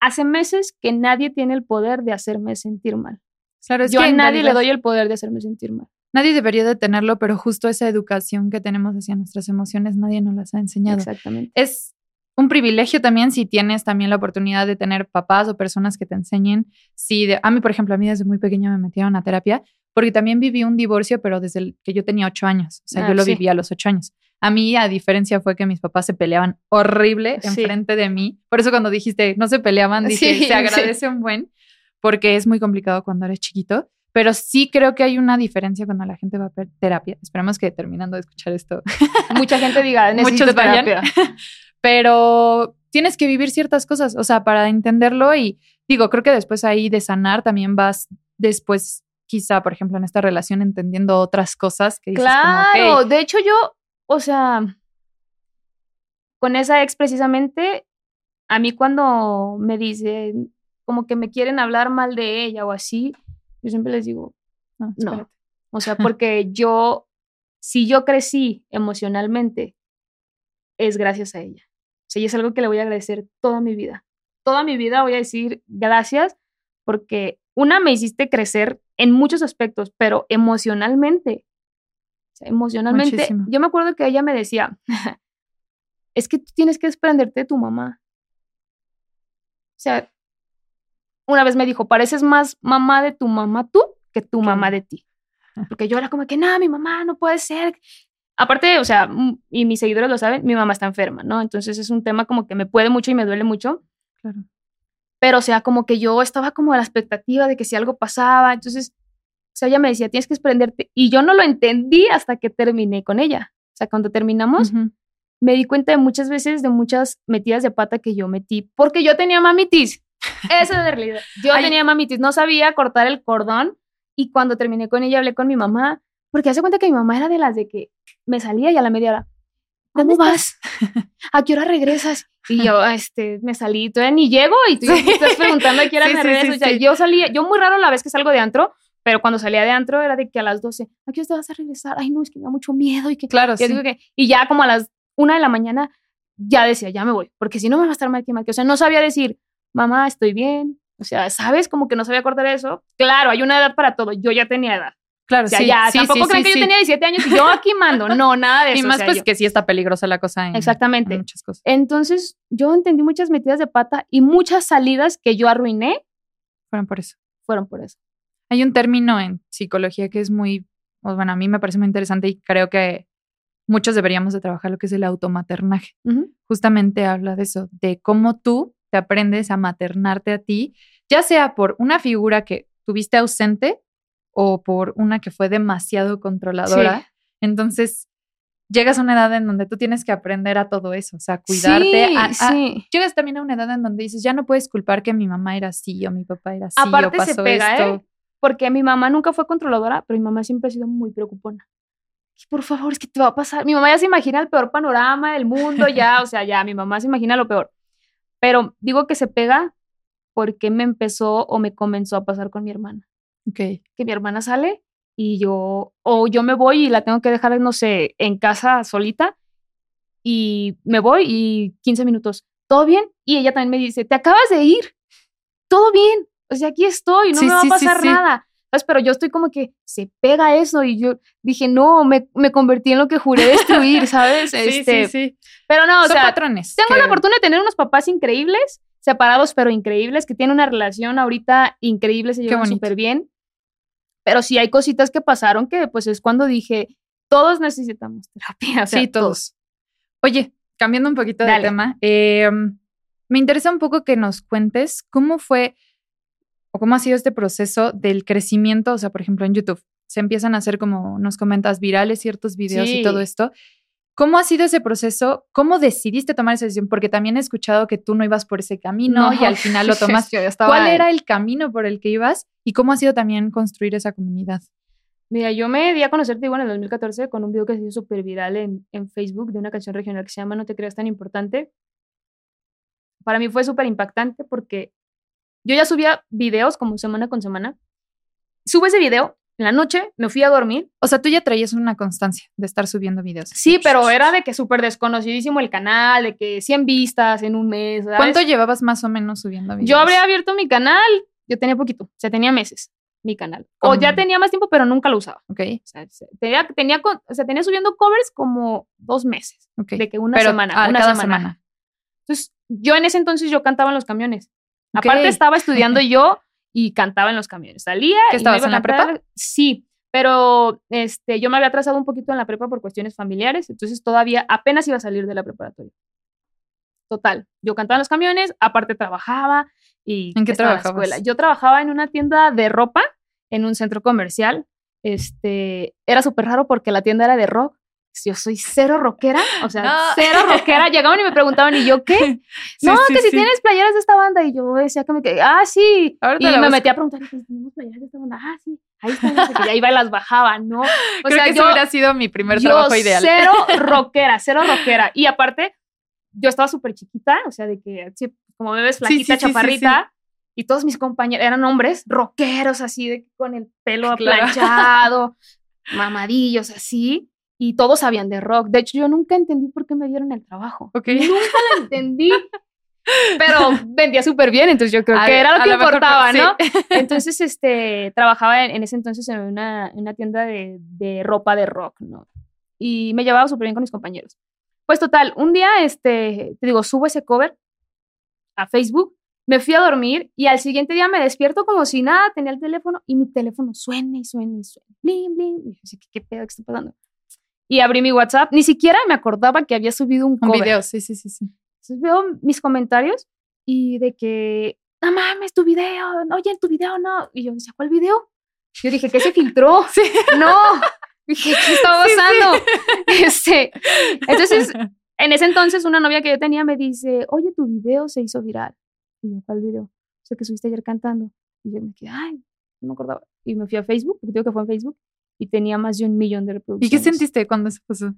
hace meses que nadie tiene el poder de hacerme sentir mal. Claro, yo a nadie le doy el poder de hacerme sentir mal. Nadie debería de tenerlo, pero justo esa educación que tenemos hacia nuestras emociones, nadie nos las ha enseñado. Exactamente. Es un privilegio también si tienes también la oportunidad de tener papás o personas que te enseñen. Si a mí, por ejemplo, a mí desde muy pequeña me metieron a terapia, porque también viví un divorcio, pero desde el que yo tenía ocho años. O sea, yo ah, lo viví a los ocho años. A mí, a diferencia, fue que mis papás se peleaban horrible enfrente de mí. Por eso cuando dijiste, no se peleaban, dije, se agradece un buen, porque es muy complicado cuando eres chiquito. Pero sí creo que hay una diferencia cuando la gente va a terapia. Esperamos que terminando de escuchar esto, mucha gente diga, necesito terapia. Pero tienes que vivir ciertas cosas, o sea, para entenderlo y digo, creo que después ahí de sanar también vas después quizá, por ejemplo, en esta relación entendiendo otras cosas que dices Claro, de hecho yo, o sea, con esa ex precisamente, a mí cuando me dicen como que me quieren hablar mal de ella o así, yo siempre les digo, no, no. O sea, porque yo, si yo crecí emocionalmente, es gracias a ella. O sea, y es algo que le voy a agradecer toda mi vida. Toda mi vida voy a decir gracias porque una me hiciste crecer en muchos aspectos, pero emocionalmente, o sea, emocionalmente, yo me acuerdo que ella me decía, es que tú tienes que desprenderte de tu mamá. O sea, una vez me dijo, pareces más mamá de tu mamá tú que tu mamá de ti. Porque yo era como que, no, mi mamá no puede ser. Aparte, o sea, mm, y mis seguidores lo saben, mi mamá está enferma, ¿no? Entonces es un tema como que me puede mucho y me duele mucho. Claro. Pero, o sea, como que yo estaba como a la expectativa de que si algo pasaba, entonces, o sea, ella me decía, tienes que desprenderte. Y yo no lo entendí hasta que terminé con ella. O sea, cuando terminamos, me di cuenta de muchas veces de muchas metidas de pata que yo metí, porque yo tenía mamitis. Esa es la realidad. Yo tenía mamitis, no sabía cortar el cordón y cuando terminé con ella hablé con mi mamá, porque hace cuenta que mi mamá era de las de que me salía y a la media hora, ¿cómo vas? ¿A qué hora regresas? Y yo, este, me salí, todavía ni llego y tú me estás preguntando a qué hora me regreso. o sea, yo salía, yo muy raro la vez que salgo de antro, pero cuando salía de antro era de que a las 12, ¿a qué hora te vas a regresar? Ay, no, es que me da mucho miedo y que... Claro, sí. que, y ya como a las una de la mañana ya decía, ya me voy, porque si no me va a estar mal que mal O sea, no sabía decir, mamá, estoy bien. O sea, ¿sabes? Como que no sabía cortar eso. Claro, hay una edad para todo. Yo ya tenía edad. Claro, o sea, ya, tampoco creen que yo tenía 17 años y yo aquí mando. No, nada de eso. Y más pues que sí está peligrosa la cosa en, Exactamente. muchas cosas. Entonces, yo entendí muchas metidas de pata y muchas salidas que yo arruiné. Fueron por eso. Fueron por eso. Hay un término en psicología que es muy, pues, bueno, a mí me parece muy interesante y creo que muchos deberíamos de trabajar lo que es el automaternaje. Justamente habla de eso, de cómo tú te aprendes a maternarte a ti, ya sea por una figura que tuviste ausente o por una que fue demasiado controladora. Entonces, llegas a una edad en donde tú tienes que aprender a todo eso, o sea, cuidarte. Sí, llegas también a una edad en donde dices, ya no puedes culpar que mi mamá era así o mi papá era así Aparte o pasó se pega, esto. ¿eh? Porque mi mamá nunca fue controladora, pero mi mamá siempre ha sido muy preocupona. Por favor, es que te va a pasar. Mi mamá ya se imagina el peor panorama del mundo, ya, o sea, ya, mi mamá se imagina lo peor. Pero digo que se pega porque me empezó o me comenzó a pasar con mi hermana. Okay. Que mi hermana sale y yo, o yo me voy y la tengo que dejar, no sé, en casa solita y me voy y 15 minutos, ¿todo bien? Y ella también me dice, te acabas de ir, todo bien, o sea, aquí estoy, no me va a pasar nada. Pero yo estoy como que se pega eso y yo dije, no, me, me convertí en lo que juré destruir, ¿sabes? sí, este, sí, sí. Pero no, o Son sea, patrones. Tengo la fortuna de tener unos papás increíbles, separados pero increíbles, que tienen una relación ahorita increíble, se llevan súper bien. Pero sí hay cositas que pasaron que pues es cuando dije, todos necesitamos terapia. sí, todos. Oye, cambiando un poquito de tema, em, me interesa un poco que nos cuentes cómo fue o cómo ha sido este proceso del crecimiento, o sea, por ejemplo, en YouTube. Se empiezan a hacer, como nos comentas, virales ciertos videos y todo esto. ¿Cómo ha sido ese proceso? ¿Cómo decidiste tomar esa decisión? Porque también he escuchado que tú no ibas por ese camino y al final lo tomaste. ¿Cuál era el camino por el que ibas y cómo ha sido también construir esa comunidad? Mira, yo me di a conocerte igual en el 2014 con un video que se hizo súper viral en, en, Facebook de una canción regional que se llama No te creas tan importante. Para mí fue súper impactante porque yo ya subía videos como semana con semana. Subo ese video en la noche, me fui a dormir. O sea, tú ya traías una constancia de estar subiendo videos. Sí, pero era de que súper desconocidísimo el canal, de que 100 vistas en un mes. ¿Cuánto llevabas más o menos subiendo videos? Yo habría abierto mi canal, yo tenía poquito, o sea, tenía meses mi canal. O ya tenía más tiempo, pero nunca lo usaba. Ok. O sea, tenía, tenía, o sea, tenía subiendo covers como dos meses. Ok. De que una semana, una semana. semana. Entonces, yo en ese entonces yo cantaba en los camiones. Aparte estaba estudiando yo y cantaba en los camiones. Salía. ¿Qué estabas en la prepa? Sí, pero este, yo me había atrasado un poquito en la prepa por cuestiones familiares, entonces todavía apenas iba a salir de la preparatoria. Total, yo cantaba en los camiones, aparte trabajaba y ¿En qué trabajabas? Escuela. Yo trabajaba en una tienda de ropa en un centro comercial. Este, era súper raro porque la tienda era de rock yo soy cero rockera, o sea, cero rockera. Llegaban y me preguntaban, ¿y yo qué? no, que si tienes playeras de esta banda. Y yo decía que me quedé, ah, sí. y me metí a preguntar, ¿tenemos playeras de esta banda? Ah, sí. Ahí están, y ahí va y las bajaba, ¿no? O Creo sea, que yo, hubiera sido mi primer trabajo ideal. Cero rockera, cero rockera. Y aparte, yo estaba súper chiquita, o sea, de que, como me ves flaquita, chaparrita. Y todos mis compañeros eran hombres rockeros, así, de, con el pelo planchado, mamadillos, así y todos sabían de rock. De hecho, yo nunca entendí por qué me dieron el trabajo. Nunca lo entendí. Pero vendía súper bien, entonces yo creo que era lo que importaba, ¿no? Entonces, este, trabajaba en, ese entonces en una, una tienda de, de, ropa de rock, ¿no? Y me llevaba súper bien con mis compañeros. Pues total, un día, este, te digo, subo ese cover a Facebook, me fui a dormir y al siguiente día me despierto como si nada, tenía el teléfono y mi teléfono suena y suena y suena. Blim, blim. Y yo, ¿qué, qué pedo que está pasando? Y abrí mi WhatsApp. Ni siquiera me acordaba que había subido un, un video. Sí, sí, sí, sí. Entonces veo mis comentarios y de que, no mames, tu video, oye, tu video no. Y yo decía, ¿cuál video? Yo dije, ¿qué se filtró? Sí. No. Dije, ¿qué estaba pasando? Este, entonces, en ese entonces, una novia que yo tenía me dice, oye, tu video se hizo viral. Y yo, ¿cuál video? O sea, que subiste ayer cantando. Y yo me quedé, ay, no me acordaba. Y me fui a Facebook, porque digo que fue en Facebook y tenía más de un millón de reproducciones. ¿Y qué sentiste cuando se pasó?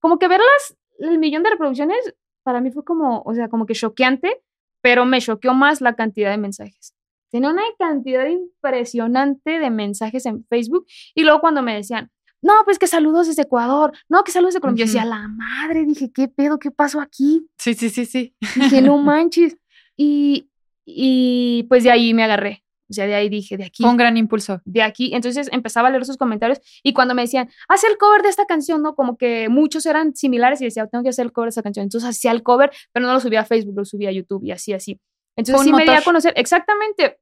Como que verlas, el millón de reproducciones, para mí fue como, o sea, como que choqueante, pero me choqueó más la cantidad de mensajes. Tenía una cantidad impresionante de mensajes en Facebook y luego cuando me decían, no, pues que saludos desde Ecuador, no, que saludos de Colombia. Yo decía, la madre, dije, ¿qué pedo? ¿Qué pasó aquí? Sí, sí, sí, sí. Dije, no manches. Y, y pues de ahí me agarré. O sea, de ahí dije, de aquí. un gran impulso. De aquí. Entonces empezaba a leer sus comentarios y cuando me decían, haz el cover de esta canción, ¿no? Como que muchos eran similares y decía, tengo que hacer el cover de esta canción. Entonces hacía el cover, pero no lo subía a Facebook, lo subía a YouTube y así, así. Entonces sí me di a conocer. Exactamente.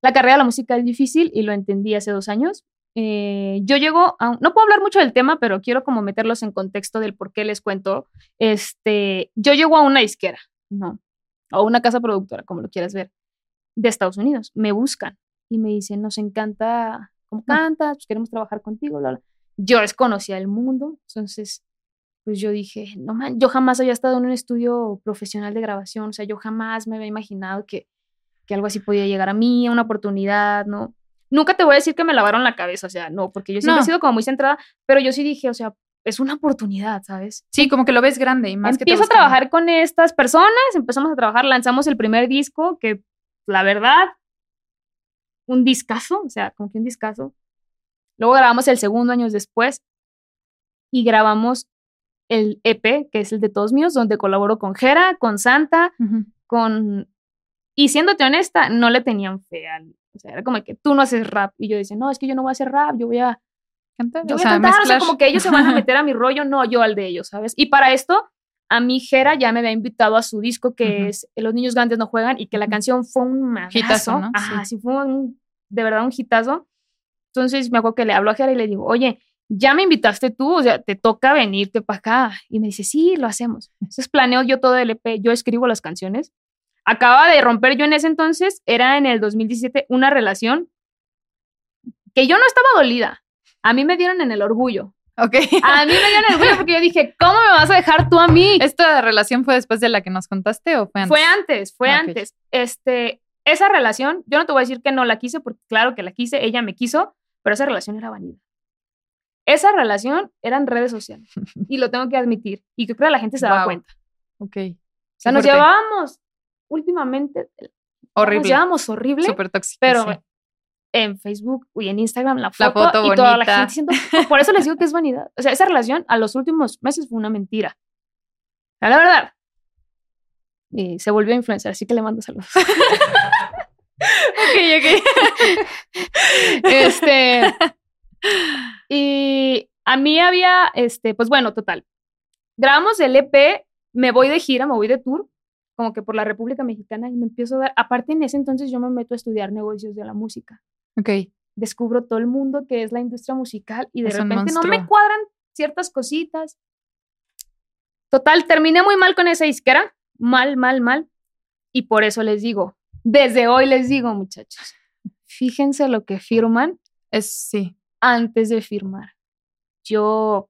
La carrera de la música es difícil y lo entendí hace dos años. Eh, yo llego a, no puedo hablar mucho del tema, pero quiero como meterlos en contexto del por qué les cuento. Este, yo llego a una disquera, ¿no? O una casa productora, como lo quieras ver de Estados Unidos. Me buscan y me dicen, nos encanta cómo cantas, pues queremos trabajar contigo, bla, bla. Yo desconocía el mundo, entonces, pues yo dije, no man, yo jamás había estado en un estudio profesional de grabación, o sea, yo jamás me había imaginado que, que algo así podía llegar a mí, una oportunidad, ¿no? Nunca te voy a decir que me lavaron la cabeza, o sea, no, porque yo siempre he sido como muy centrada, pero yo sí dije, o sea, es una oportunidad, ¿sabes? Sí, como que lo ves grande y más Empiezo que Empiezo a trabajar con estas personas, empezamos a trabajar, lanzamos el primer disco que la verdad, un discazo, o sea, como que un discazo. Luego grabamos el segundo años después y grabamos el EP, que es el de todos míos, donde colaboro con Jera, con Santa, con... Y siéndote honesta, no le tenían fe al... O sea, era como que tú no haces rap. Y yo decía, no, es que yo no voy a hacer rap, yo voy a... Cantar. Yo voy a cantar, o sea, como que ellos se van a meter a mi rollo, no yo al de ellos, ¿sabes? Y para esto a mi Jera ya me había invitado a su disco que es Los niños grandes no juegan y que la canción fue un hitazo, ¿no? Ajá, sí. fue un, de verdad un hitazo. Entonces me acuerdo que le hablo a Jera y le digo, oye, ya me invitaste tú, o sea, te toca venirte para acá. Y me dice, sí, lo hacemos. Entonces planeo yo todo el EP, yo escribo las canciones. Acaba de romper yo en ese entonces, era en el 2017, una relación que yo no estaba dolida. A mí me dieron en el orgullo. Ok. A mí me el orgullo porque yo dije, ¿cómo me vas a dejar tú a mí? ¿Esta relación fue después de la que nos contaste o fue antes? Fue antes, fue antes. Este, esa relación, yo no te voy a decir que no la quise, porque claro que la quise, ella me quiso, pero esa relación era vanidad. Esa relación eran redes sociales y lo tengo que admitir. Y creo que la gente se daba Wow. cuenta. Ok. O sea, nos llevábamos últimamente, nos Horrible. llevábamos horrible, Súper tóxico. pero sí. En Facebook y en Instagram la foto, La foto y toda la gente diciendo, por eso les digo que es vanidad. O sea, esa relación a los últimos meses fue una mentira. La verdad. Y se volvió a influenciar, así que le mando saludos. Ok, ok. este. Y a mí había, este, pues bueno, total. Grabamos el EP, me voy de gira, me voy de tour, como que por la República Mexicana y me empiezo a dar, aparte en ese entonces yo me meto a estudiar negocios de la música. Ok. Descubro todo el mundo que es la industria musical y de Es repente no me cuadran ciertas cositas. Total, terminé muy mal con esa disquera, mal, mal, mal. Y por eso les digo, desde hoy les digo, muchachos, fíjense lo que firman Es, sí. antes de firmar. Yo,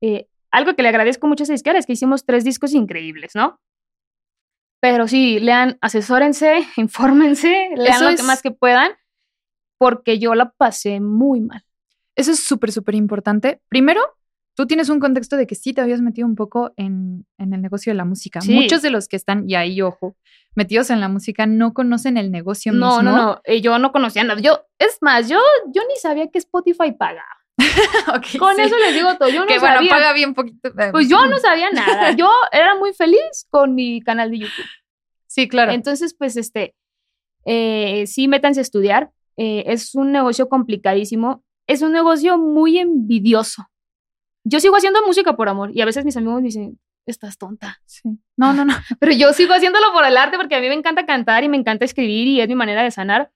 eh, algo que le agradezco mucho a esa disquera es que hicimos tres discos increíbles, ¿no? Pero sí, lean, asesórense, infórmense, lean Eso lo es- que más que puedan, porque yo la pasé muy mal. Eso es súper, súper importante. Primero, tú tienes un contexto de que sí te habías metido un poco en, en el negocio de la música. Sí. Muchos de los que están, y ahí, ojo, metidos en la música no conocen el negocio No, mismo. no, no, eh, yo no conocía nada. Yo, es más, yo, yo ni sabía que Spotify pagaba. Ok, Con sí. eso les digo todo, yo no que bueno, sabía. paga bien poquito. Pues yo no sabía nada. Yo era muy feliz con mi canal de YouTube. Sí, claro. Entonces, pues, este, eh, sí, métanse a estudiar. Eh, es un negocio complicadísimo. Es un negocio muy envidioso. Yo sigo haciendo música por amor y a veces mis amigos me dicen, estás tonta. Sí. No, no, no. Pero yo sigo haciéndolo por el arte porque a mí me encanta cantar y me encanta escribir y es mi manera de sanar.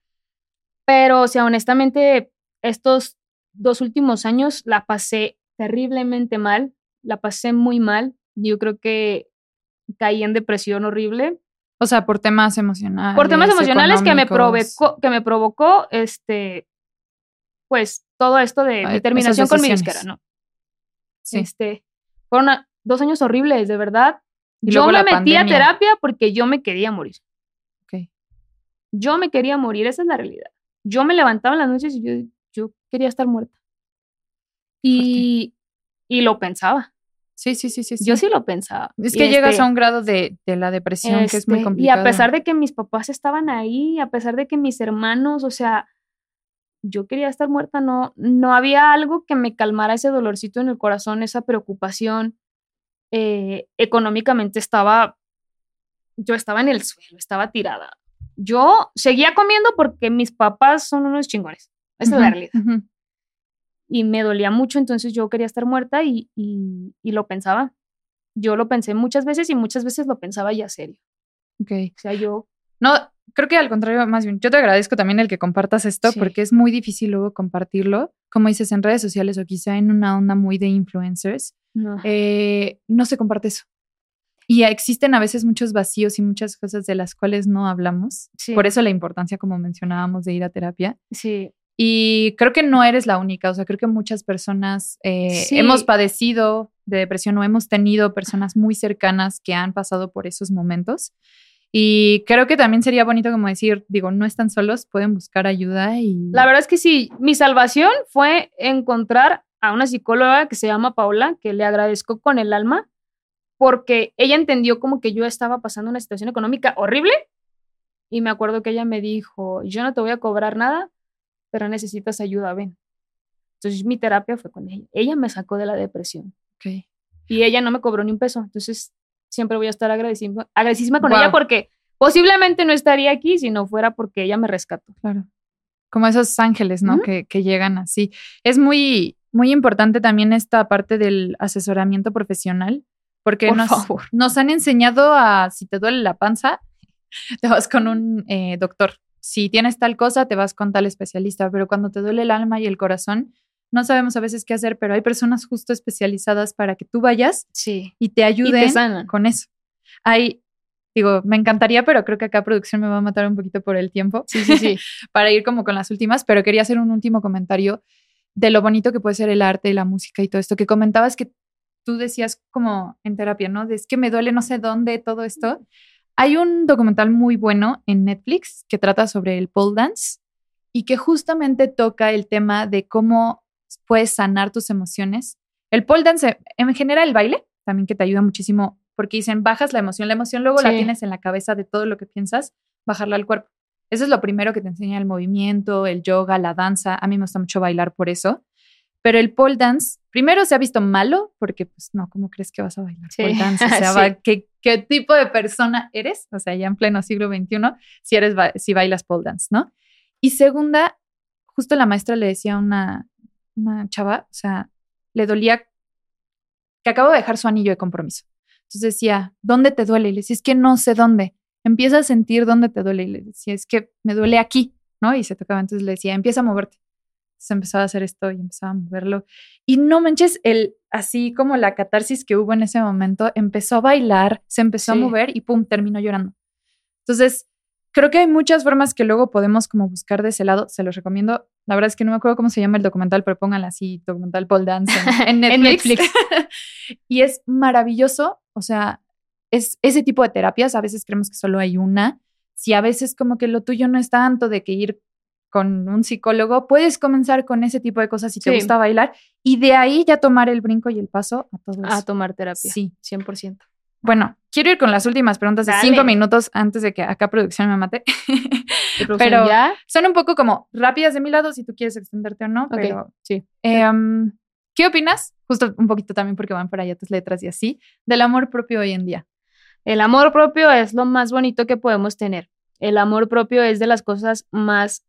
Pero, o sea, honestamente, estos dos últimos años la pasé terriblemente mal. La pasé muy mal. Yo creo que caí en depresión horrible. O sea, por temas emocionales. por temas emocionales que me provocó, que me provocó este, pues todo esto de Ah, mi terminación con mi disquera, ¿no? Sí. Este, fueron a- dos años horribles, de verdad. Y yo me metí a terapia porque yo me quería morir. Ok. Yo me quería morir, esa es la realidad. Yo me levantaba en las noches y yo, yo quería estar muerta. Y, y lo pensaba. Sí, sí, sí, sí. Yo sí lo pensaba. Es Y que llegas este, a un grado de, de la depresión que es muy este, complicado. Y a pesar de que mis papás estaban ahí, a pesar de que mis hermanos, o sea, yo quería estar muerta, no, no había algo que me calmara ese dolorcito en el corazón, esa preocupación. Eh, económicamente estaba, yo estaba en el suelo, estaba tirada. Yo seguía comiendo porque mis papás son unos chingones. Esa es la realidad. ujú. Y me dolía mucho, entonces yo quería estar muerta y, y, y lo pensaba. Yo lo pensé muchas veces y muchas veces lo pensaba ya serio. Ok. O sea, yo No, creo que al contrario, más bien, yo te agradezco también el que compartas esto Sí. porque es muy difícil luego compartirlo, como dices, en redes sociales o quizá en una onda muy de influencers, no. eh, no se comparte eso. Y existen a veces muchos vacíos y muchas cosas de las cuales no hablamos. Sí. Por eso la importancia, como mencionábamos, de ir a terapia. Sí, Y creo que no eres la única, o sea, creo que muchas personas eh, Sí. hemos padecido de depresión o hemos tenido personas muy cercanas que han pasado por esos momentos. Y creo que también sería bonito como decir, digo, no están solos, pueden buscar ayuda y... la verdad es que sí, mi salvación fue encontrar a una psicóloga que se llama Paula, que le agradezco con el alma, porque ella entendió como que yo estaba pasando una situación económica horrible y me acuerdo que ella me dijo, yo no te voy a cobrar nada, pero necesitas ayuda, ven. Entonces mi terapia fue con ella. Ella me sacó de la depresión Ok. y ella no me cobró ni un peso. Entonces siempre voy a estar agradecida, con Wow. ella porque posiblemente no estaría aquí si no fuera porque ella me rescató. Claro. Como esos ángeles, ¿no? Ujú. que, que llegan así. Es muy, muy importante también esta parte del asesoramiento profesional, porque Por nos, favor. nos han enseñado a, si te duele la panza, te vas con un eh, doctor. Si tienes tal cosa, te vas con tal especialista, pero cuando te duele el alma y el corazón, no sabemos a veces qué hacer, pero hay personas justo especializadas para que tú vayas Sí. y te ayuden Y te sanan. con eso. Hay, digo, me encantaría, pero creo que acá producción me va a matar un poquito por el tiempo Sí, sí, sí. para ir como con las últimas, pero quería hacer un último comentario de lo bonito que puede ser el arte y la música y todo esto que comentabas que tú decías como en terapia, ¿no? De es que me duele no sé dónde todo esto. Hay un documental muy bueno en Netflix que trata sobre el pole dance y que justamente toca el tema de cómo puedes sanar tus emociones. El pole dance, en general el baile, también que te ayuda muchísimo porque dicen, bajas la emoción, la emoción luego la tienes en la cabeza de todo lo que piensas, bajarla al cuerpo. Eso es lo primero que te enseña el movimiento, el yoga, la danza. A mí me gusta mucho bailar por eso. Pero el pole dance, primero se ha visto malo, porque pues no, ¿cómo crees que vas a bailar Sí. pole dance? O sea, Sí. va- ¿qué, qué tipo de persona eres? O sea, ya en pleno siglo XXI, si, eres, si bailas pole dance, ¿no? Y segunda, justo la maestra le decía a una, una chava, o sea, le dolía que acabo de dejar su anillo de compromiso. Entonces decía, ¿dónde te duele? Y le decía, es que no sé dónde. Empieza a sentir dónde te duele. Y le decía, es que me duele aquí, ¿no? Y se tocaba. Entonces le decía, empieza a moverte. Entonces empezaba a hacer esto y empezaba a moverlo. Y no manches, el, así como la catarsis que hubo en ese momento, empezó a bailar, se empezó Sí. a mover y pum, terminó llorando. Entonces, creo que hay muchas formas que luego podemos como buscar de ese lado. Se los recomiendo. La verdad es que no me acuerdo cómo se llama el documental, pero pónganla así, documental pole dance en, en En Netflix. Netflix. y es maravilloso. O sea, es ese tipo de terapias. A veces creemos que solo hay una. Si a veces como que lo tuyo no es tanto de que ir con un psicólogo, puedes comenzar con ese tipo de cosas si te Sí. gusta bailar y de ahí ya tomar el brinco y el paso a todo A eso. tomar terapia. Sí. 100%. Bueno, quiero ir con las últimas preguntas de Dale. cinco minutos antes de que acá producción me mate. ¿Y producción Pero- ya? Son un poco como rápidas de mi lado si tú quieres extenderte o no, pero sí. em, ¿qué opinas? Justo un poquito también porque van para allá tus letras y así, del amor propio hoy en día. El amor propio es lo más bonito que podemos tener. El amor propio es de las cosas más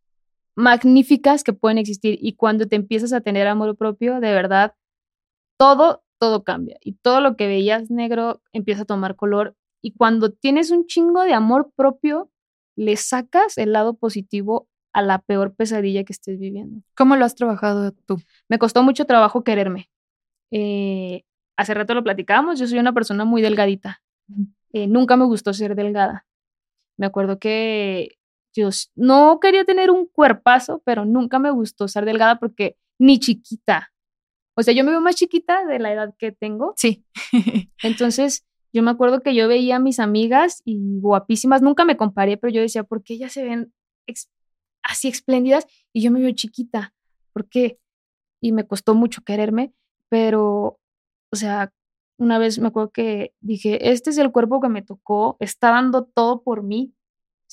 magníficas que pueden existir y cuando te empiezas a tener amor propio, de verdad, todo, todo cambia y todo lo que veías negro empieza a tomar color y cuando tienes un chingo de amor propio, le sacas el lado positivo a la peor pesadilla que estés viviendo. ¿Cómo lo has trabajado tú? Me costó mucho trabajo quererme. Eh, hace rato lo platicábamos, yo soy una persona muy delgadita. Eh, nunca me gustó ser delgada. Me acuerdo que yo no quería tener un cuerpazo, pero nunca me gustó ser delgada porque ni chiquita. O sea, yo me veo más chiquita de la edad que tengo. Sí. Entonces, yo me acuerdo que yo veía a mis amigas y guapísimas, nunca me comparé, pero yo decía, ¿por qué ellas se ven ex- así espléndidas y yo me veo chiquita? ¿Por qué? Y me costó mucho quererme, pero, o sea, una vez me acuerdo que dije, este es el cuerpo que me tocó, está dando todo por mí.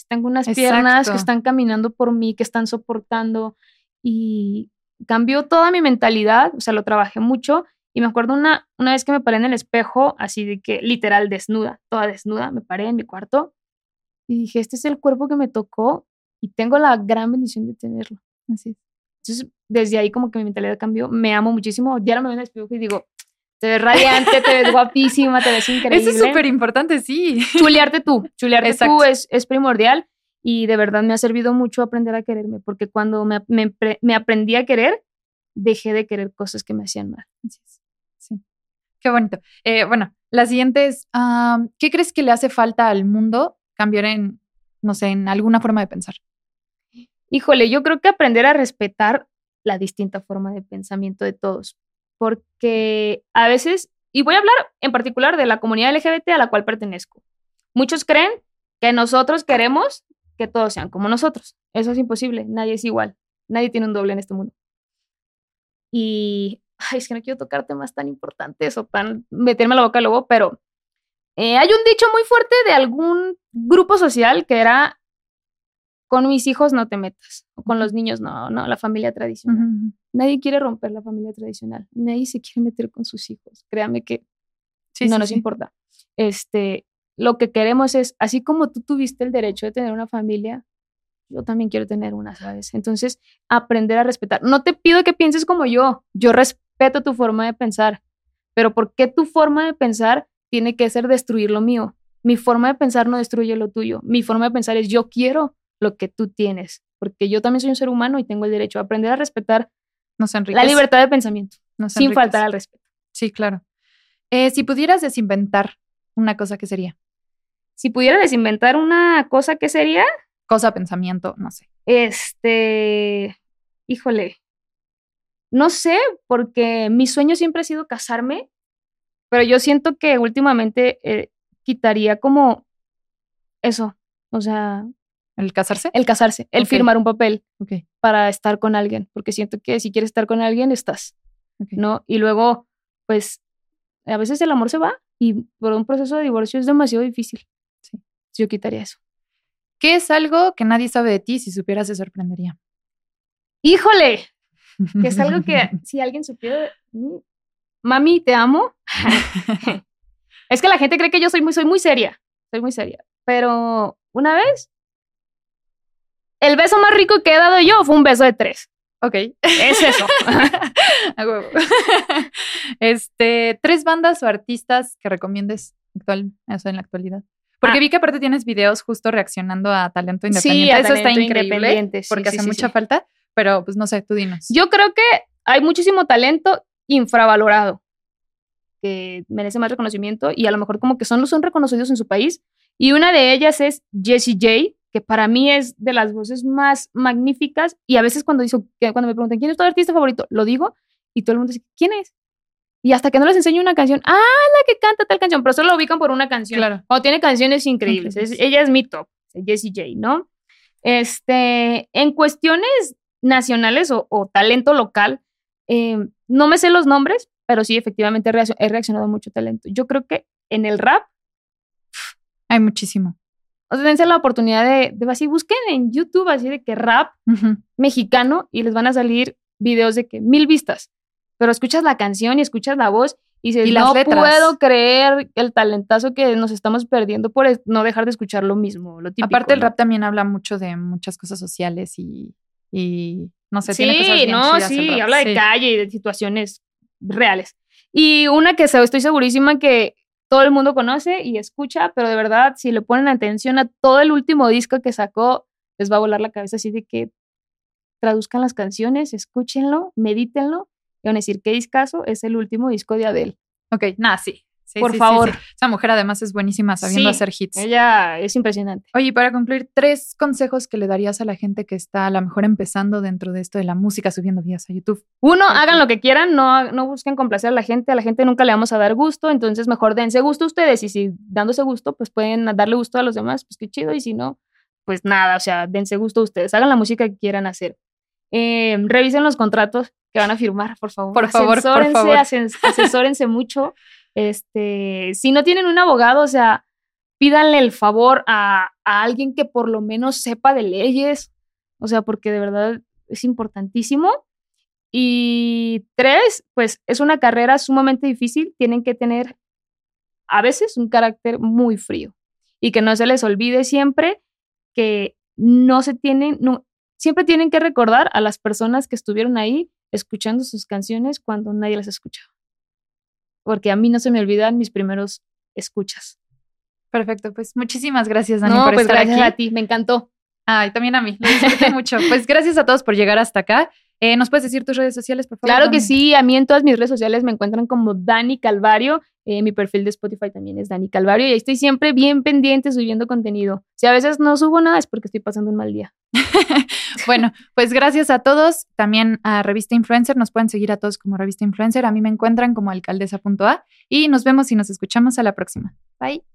Tengo unas piernas que están caminando por mí, que están soportando y cambió toda mi mentalidad, o sea, lo trabajé mucho y me acuerdo una, una vez que me paré en el espejo, así de que literal desnuda, toda desnuda, me paré en mi cuarto y dije, este es el cuerpo que me tocó y tengo la gran bendición de tenerlo. Así es. Entonces, desde ahí como que mi mentalidad cambió, me amo muchísimo, ya no me veo en el espejo y digo, te ves radiante, te ves guapísima, te ves increíble. Eso es súper importante, sí. Chulearte tú, chulearte Exacto. tú es, es primordial y de verdad me ha servido mucho aprender a quererme, porque cuando me, me, me aprendí a querer, dejé de querer cosas que me hacían mal. Sí. Qué bonito. Eh, bueno, la siguiente es, am, ¿qué crees que le hace falta al mundo cambiar en, no sé, en alguna forma de pensar? Híjole, yo creo que aprender a respetar la distinta forma de pensamiento de todos, porque a veces, y voy a hablar en particular de la comunidad LGBT a la cual pertenezco, muchos creen que nosotros queremos que todos sean como nosotros. Eso es imposible, nadie es igual, nadie tiene un doble en este mundo. Y, ay, es que no quiero tocar temas tan importantes o tan meterme la boca al lobo, pero eh, hay un dicho muy fuerte de algún grupo social que era con mis hijos no te metas, o con los niños no, no, la familia tradicional. Nadie quiere romper la familia tradicional, nadie se quiere meter con sus hijos, créame que Sí, no sí, nos sí. importa. Este, lo que queremos es, así como tú tuviste el derecho de tener una familia, yo también quiero tener una, ¿sabes? Entonces, aprender a respetar. No te pido que pienses como yo, yo respeto tu forma de pensar, pero ¿por qué tu forma de pensar tiene que ser destruir lo mío? Mi forma de pensar no destruye lo tuyo. Mi forma de pensar es yo quiero lo que tú tienes, porque yo también soy un ser humano y tengo el derecho a aprender a respetar Nos la libertad de pensamiento, nos sin enriquece. faltar al respeto. Sí, claro. Eh, si pudieras desinventar una cosa, ¿qué sería? Si pudiera desinventar una cosa, ¿qué sería? Cosa, pensamiento, no sé. Este, híjole, no sé, porque mi sueño siempre ha sido casarme, pero yo siento que últimamente eh, quitaría como eso, o sea, ¿El casarse? el casarse, el firmar un papel para estar con alguien, porque siento que si quieres estar con alguien, estás. ¿no? Y luego, pues, a veces el amor se va y por un proceso de divorcio es demasiado difícil. Sí. Yo quitaría eso. ¿Qué es algo que nadie sabe de ti? Si supieras, se sorprendería. Híjole, que es algo que si alguien supiera mami, te amo. es que la gente cree que yo soy muy, soy muy seria, soy muy seria. Pero una vez, el beso más rico que he dado yo fue un beso de tres. ok. Es eso. Este, tres bandas o artistas que recomiendes actual, o sea, en la actualidad. Porque Ah. vi que aparte tienes videos justo reaccionando a talento Sí, independiente. a Eso está talento increíble. independiente, sí, porque sí, hace sí, mucha sí. falta. Pero pues no sé, tú dinos. Yo creo que hay muchísimo talento infravalorado que merece más reconocimiento y a lo mejor como que son, son reconocidos en su país. Y una de ellas es Jessie J, que para mí es de las voces más magníficas. Y a veces cuando, cuando me preguntan quién es tu artista favorito, lo digo y todo el mundo dice, ¿quién es? Y hasta que no les enseño una canción, ah, la que canta tal canción, pero solo la ubican por una canción. Claro. O tiene canciones increíbles. Es- Increíbles. ella es mi top, Jessie J, ¿no? Este, en cuestiones nacionales o, o talento local, eh, no me sé los nombres, pero sí, efectivamente he, reaccio- he reaccionado mucho talento. Yo creo que en el rap, Hay muchísimo. O sea, dense la oportunidad de, de así, busquen en YouTube así de que rap Ujú. mexicano y les van a salir videos de que mil vistas. Pero escuchas la canción y escuchas la voz y dices, Y no letras. puedo creer el talentazo que nos estamos perdiendo por no dejar de escuchar lo mismo, lo típico. Aparte, el ¿no? rap también habla mucho de muchas cosas sociales y, y no sé, sí, tiene cosas bien no, el sí, habla de Sí. calle y de situaciones reales. Y una que estoy segurísima que todo el mundo conoce y escucha, pero de verdad, si le ponen atención a todo el último disco que sacó, les va a volar la cabeza así de que traduzcan las canciones, escúchenlo, medítenlo y van a decir, ¿qué discazo? Es el último disco de Adele. Ok, nada, sí. Sí, Por sí, favor. sí. Esa mujer además es buenísima sabiendo hacer hits. Ella es impresionante. Oye, para concluir, tres consejos que le darías a la gente que está a lo mejor empezando dentro de esto de la música, subiendo videos a YouTube. Uno, Perfecto. hagan lo que quieran, no, no busquen complacer a la gente, a la gente nunca le vamos a dar gusto, entonces mejor dense gusto ustedes y si dándose gusto, pues pueden darle gusto a los demás, pues qué chido, y si no, pues nada, o sea, dense gusto ustedes, hagan la música que quieran hacer. Eh, revisen los contratos que van a firmar, por favor. Por favor, por Asesórense, favor. asen- asesórense mucho. Este, si no tienen un abogado, o sea, pídanle el favor a, a alguien que por lo menos sepa de leyes, o sea, porque de verdad es importantísimo. Y tres, pues es una carrera sumamente difícil, tienen que tener a veces un carácter muy frío y que no se les olvide siempre que no se tienen, no, siempre tienen que recordar a las personas que estuvieron ahí escuchando sus canciones cuando nadie las escuchaba. Porque a mí no se me olvidan mis primeros escuchas. Perfecto, pues muchísimas gracias, Dani, no, por pues estar gracias aquí. a ti, me encantó. Ay, también a mí, lo disfruté mucho. Pues gracias a todos por llegar hasta acá. Eh, ¿Nos puedes decir tus redes sociales, por favor? Claro que sí, a mí en todas mis redes sociales me encuentran como Dani Calvario. eh, mi perfil de Spotify también es Dani Calvario y ahí estoy siempre bien pendiente subiendo contenido. Si a veces no subo nada es porque estoy pasando un mal día. Bueno, pues gracias a todos. También a Revista Influencer. Nos pueden seguir a todos como Revista Influencer. A mí me encuentran como alcaldesa.a y nos vemos y nos escuchamos a la próxima. Bye.